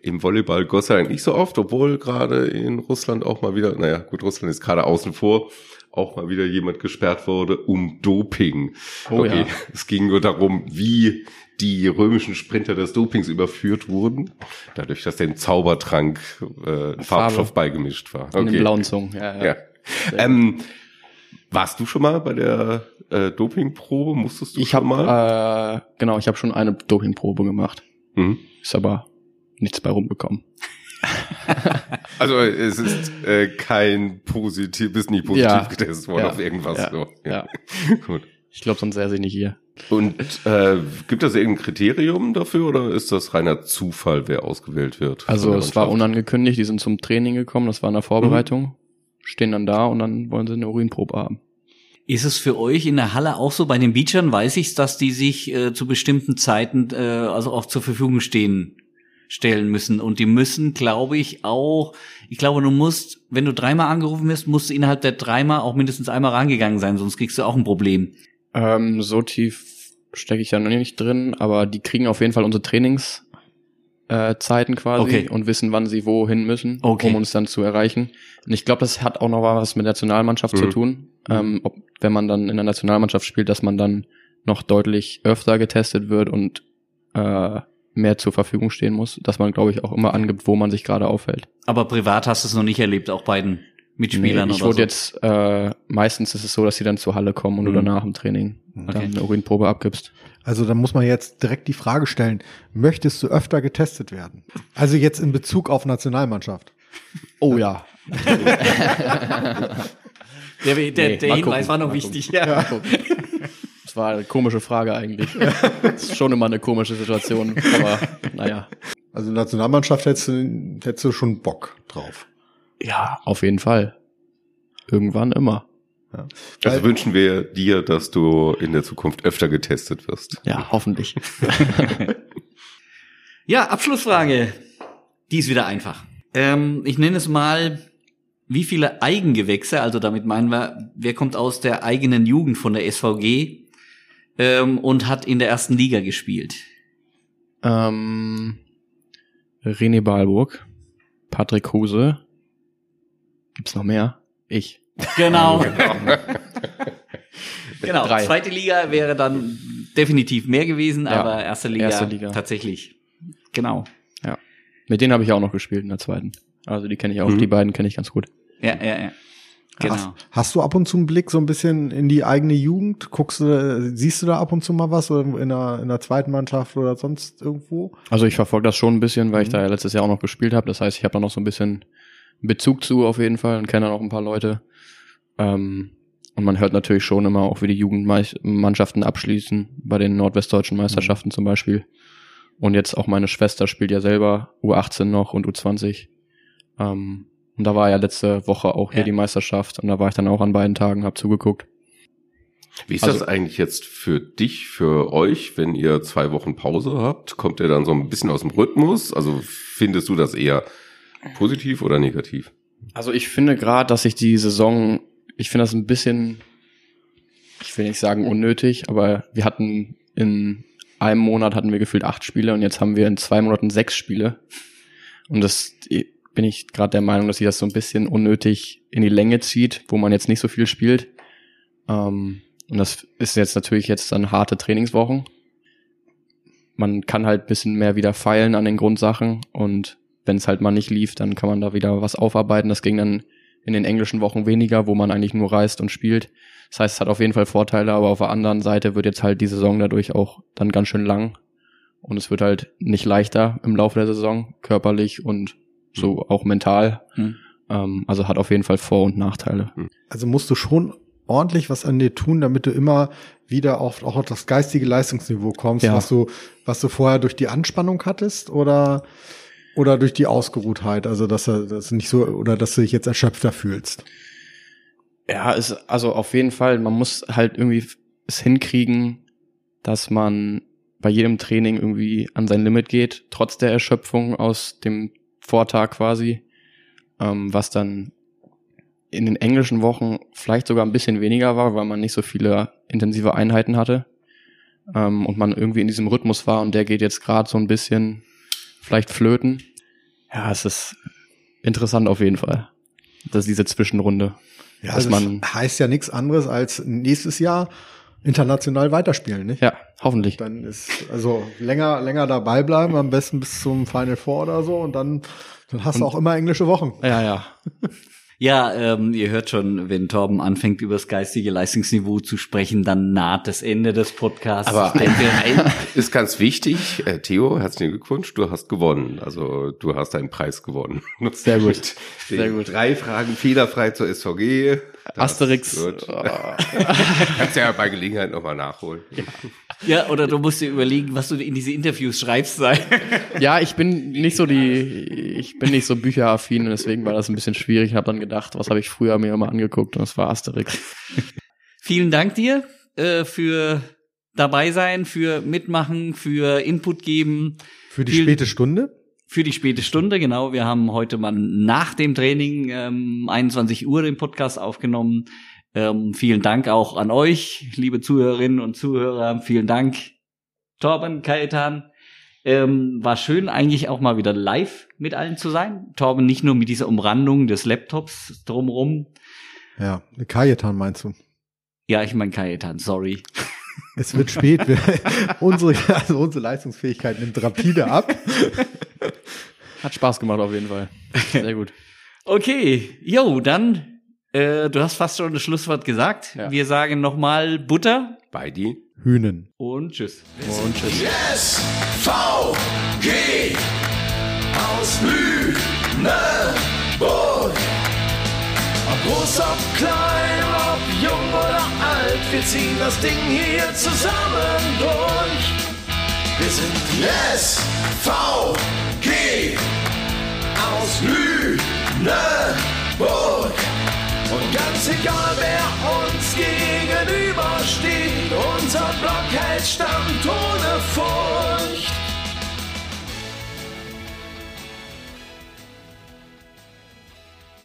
Im Volleyball Gott sei Dank nicht so oft, obwohl gerade in Russland auch mal wieder, naja, gut, Russland ist gerade außen vor, auch mal wieder jemand gesperrt wurde um Doping. Oh ja. Es ging nur darum, wie die römischen Sprinter des Dopings überführt wurden, dadurch, dass dem Zaubertrank äh, ein Farbstoff beigemischt war. In den blauen Zungen. Ja, ja. Ja. Ähm, warst du schon mal bei der äh, Dopingprobe? Musstest du Ich schon habe mal? äh, genau, ich habe schon eine Dopingprobe gemacht. Mhm. Ist aber nichts bei rumgekommen. Also es ist äh, kein positiv, bist nicht positiv Ja. getestet worden Ja. auf irgendwas. Ja. So. Ja. Gut. Ich glaube, sonst säße ich nicht hier. Und äh, gibt es irgendein Kriterium dafür oder ist das reiner Zufall, wer ausgewählt wird? Also es war unangekündigt, die sind zum Training gekommen, das war in der Vorbereitung, mhm. Stehen dann da und dann wollen sie eine Urinprobe haben. Ist es für euch in der Halle auch so? Bei den Beachern weiß ich, dass die sich äh, zu bestimmten Zeiten äh, also auch zur Verfügung stehen stellen müssen. Und die müssen, glaube ich, auch, ich glaube, du musst, wenn du dreimal angerufen wirst, musst du innerhalb der dreimal auch mindestens einmal rangegangen sein, sonst kriegst du auch ein Problem. Ähm, so tief stecke ich da noch nicht drin, aber die kriegen auf jeden Fall unsere Trainingszeiten äh, Zeiten quasi okay. und wissen, wann sie wohin müssen, okay. um uns dann zu erreichen. Und ich glaube, das hat auch noch was mit der Nationalmannschaft mhm. zu tun. Ähm, ob, wenn man dann in der Nationalmannschaft spielt, dass man dann noch deutlich öfter getestet wird und äh, mehr zur Verfügung stehen muss, dass man, glaube ich, auch immer angibt, wo man sich gerade aufhält. Aber privat hast du es noch nicht erlebt, auch bei den Mitspielern nee, ich wurde so. jetzt, äh, meistens ist es so, dass sie dann zur Halle kommen und mhm. du danach im Training okay. dann eine Urinprobe abgibst. Also da muss man jetzt direkt die Frage stellen, möchtest du öfter getestet werden? Also jetzt in Bezug auf Nationalmannschaft. Oh ja. der, der, nee, der Hinweis war noch wichtig. Ja. ja. Das war eine komische Frage eigentlich. das ist schon immer eine komische Situation, aber naja. Also Nationalmannschaft hättest du, hättest du schon Bock drauf. Ja, auf jeden Fall. Irgendwann immer. Ja. Also wünschen wir dir, dass du in der Zukunft öfter getestet wirst. Ja, hoffentlich. ja, Abschlussfrage. Die ist wieder einfach. Ähm, ich nenne es mal, wie viele Eigengewächse, also damit meinen wir, wer kommt aus der eigenen Jugend von der SVG ähm, und hat in der ersten Liga gespielt? Ähm, René Balburg, Patrick Huse. Gibt's noch mehr? Ich. Genau. genau. Drei. Zweite Liga wäre dann definitiv mehr gewesen, ja, aber erste Liga, erste Liga tatsächlich. Genau. Ja. Mit denen habe ich auch noch gespielt in der zweiten. Also die kenne ich auch, mhm. die beiden kenne ich ganz gut. Ja, ja, ja. Genau. Hast, hast, du ab und zu einen Blick so ein bisschen in die eigene Jugend? Guckst du, siehst du da ab und zu mal was oder in der, in der zweiten Mannschaft oder sonst irgendwo? Also ich verfolge das schon ein bisschen, weil mhm. ich da ja letztes Jahr auch noch gespielt habe. Das heißt, ich habe da noch so ein bisschen Bezug zu auf jeden Fall und kenne da noch ein paar Leute. Ähm, und man hört natürlich schon immer auch, wie die Jugendmannschaften abschließen, bei den nordwestdeutschen Meisterschaften mhm. zum Beispiel. Und jetzt auch meine Schwester spielt ja selber U18 noch und U20. Ähm, und da war ja letzte Woche auch hier ja. die Meisterschaft und da war ich dann auch an beiden Tagen, hab zugeguckt. Wie ist also, das eigentlich jetzt für dich, für euch, wenn ihr zwei Wochen Pause habt? Kommt ihr dann so ein bisschen aus dem Rhythmus? Also findest du das eher positiv oder negativ? Also ich finde gerade, dass sich die Saison, ich finde das ein bisschen, ich will nicht sagen unnötig, aber wir hatten in einem Monat hatten wir gefühlt acht Spiele und jetzt haben wir in zwei Monaten sechs Spiele. Und das bin ich gerade der Meinung, dass sie das so ein bisschen unnötig in die Länge zieht, wo man jetzt nicht so viel spielt. Ähm, und das ist jetzt natürlich jetzt dann harte Trainingswochen. Man kann halt bisschen mehr wieder feilen an den Grundsachen und wenn es halt mal nicht lief, dann kann man da wieder was aufarbeiten. Das ging dann in den englischen Wochen weniger, wo man eigentlich nur reist und spielt. Das heißt, es hat auf jeden Fall Vorteile, aber auf der anderen Seite wird jetzt halt die Saison dadurch auch dann ganz schön lang. Und es wird halt nicht leichter im Laufe der Saison, körperlich und so mhm. auch mental. Mhm. Ähm, also hat auf jeden Fall Vor- und Nachteile. Mhm. Also musst du schon ordentlich was an dir tun, damit du immer wieder auf, auch auf das geistige Leistungsniveau kommst, ja. was du, was du vorher durch die Anspannung hattest oder, oder durch die Ausgeruhtheit, also dass dass du nicht so, oder dass du dich jetzt erschöpfter fühlst. Ja, ist, also auf jeden Fall, man muss halt irgendwie es hinkriegen, dass man bei jedem Training irgendwie an sein Limit geht, trotz der Erschöpfung aus dem Vortag quasi, ähm, was dann in den englischen Wochen vielleicht sogar ein bisschen weniger war, weil man nicht so viele intensive Einheiten hatte ähm, und man irgendwie in diesem Rhythmus war und der geht jetzt gerade so ein bisschen vielleicht flöten. Ja, es ist interessant auf jeden Fall. dass diese Zwischenrunde. Ja, dass das man heißt ja nichts anderes als nächstes Jahr international weiterspielen, nicht? Ja, hoffentlich. Dann ist also länger länger dabei bleiben, am besten bis zum Final Four oder so und dann dann hast und, du auch immer englische Wochen. Ja, ja. Ja, ähm, ihr hört schon, wenn Torben anfängt, über das geistige Leistungsniveau zu sprechen, dann naht das Ende des Podcasts. Aber ein, ein ist ganz wichtig. Äh, Theo, herzlichen Glückwunsch, du hast gewonnen. Also du hast einen Preis gewonnen. Sehr gut. Sehr gut. Drei Fragen fehlerfrei zur SVG. Asterix. Oh. Kannst ja bei Gelegenheit nochmal nachholen. Ja. ja, oder du musst dir überlegen, was du in diese Interviews schreibst. Sei. Ja, ich bin nicht so die, ich bin nicht so bücheraffin und deswegen war das ein bisschen schwierig. Ich habe dann gedacht, was habe ich früher mir immer angeguckt und das war Asterix. Vielen Dank dir äh, für dabei sein, für mitmachen, für Input geben. Für die Viel späte Stunde? Für die späte Stunde, genau. Wir haben heute mal nach dem Training ähm, 21 Uhr den Podcast aufgenommen. Ähm, vielen Dank auch an euch, liebe Zuhörerinnen und Zuhörer. Vielen Dank, Torben, Kajetan. Ähm, war schön, eigentlich auch mal wieder live mit allen zu sein. Torben, nicht nur mit dieser Umrandung des Laptops drumrum. Ja, Kajetan meinst du? Ja, ich meine Kajetan, sorry. Es wird spät. unsere, also unsere Leistungsfähigkeit nimmt rapide ab. Hat Spaß gemacht auf jeden Fall. Sehr gut. okay, jo, dann, äh, du hast fast schon das Schlusswort gesagt. Ja. Wir sagen nochmal Butter. Bei die Hühnen. Und tschüss. Und tschüss. Yes, V, G, aus Lüneburg. Groß, ob klein, ob jung oder alt, wir ziehen das Ding hier zusammen durch. Wir sind Yes, V, G, aus Lüneburg. Und ganz egal, wer uns gegenübersteht, unser Block hält stand ohne Furcht.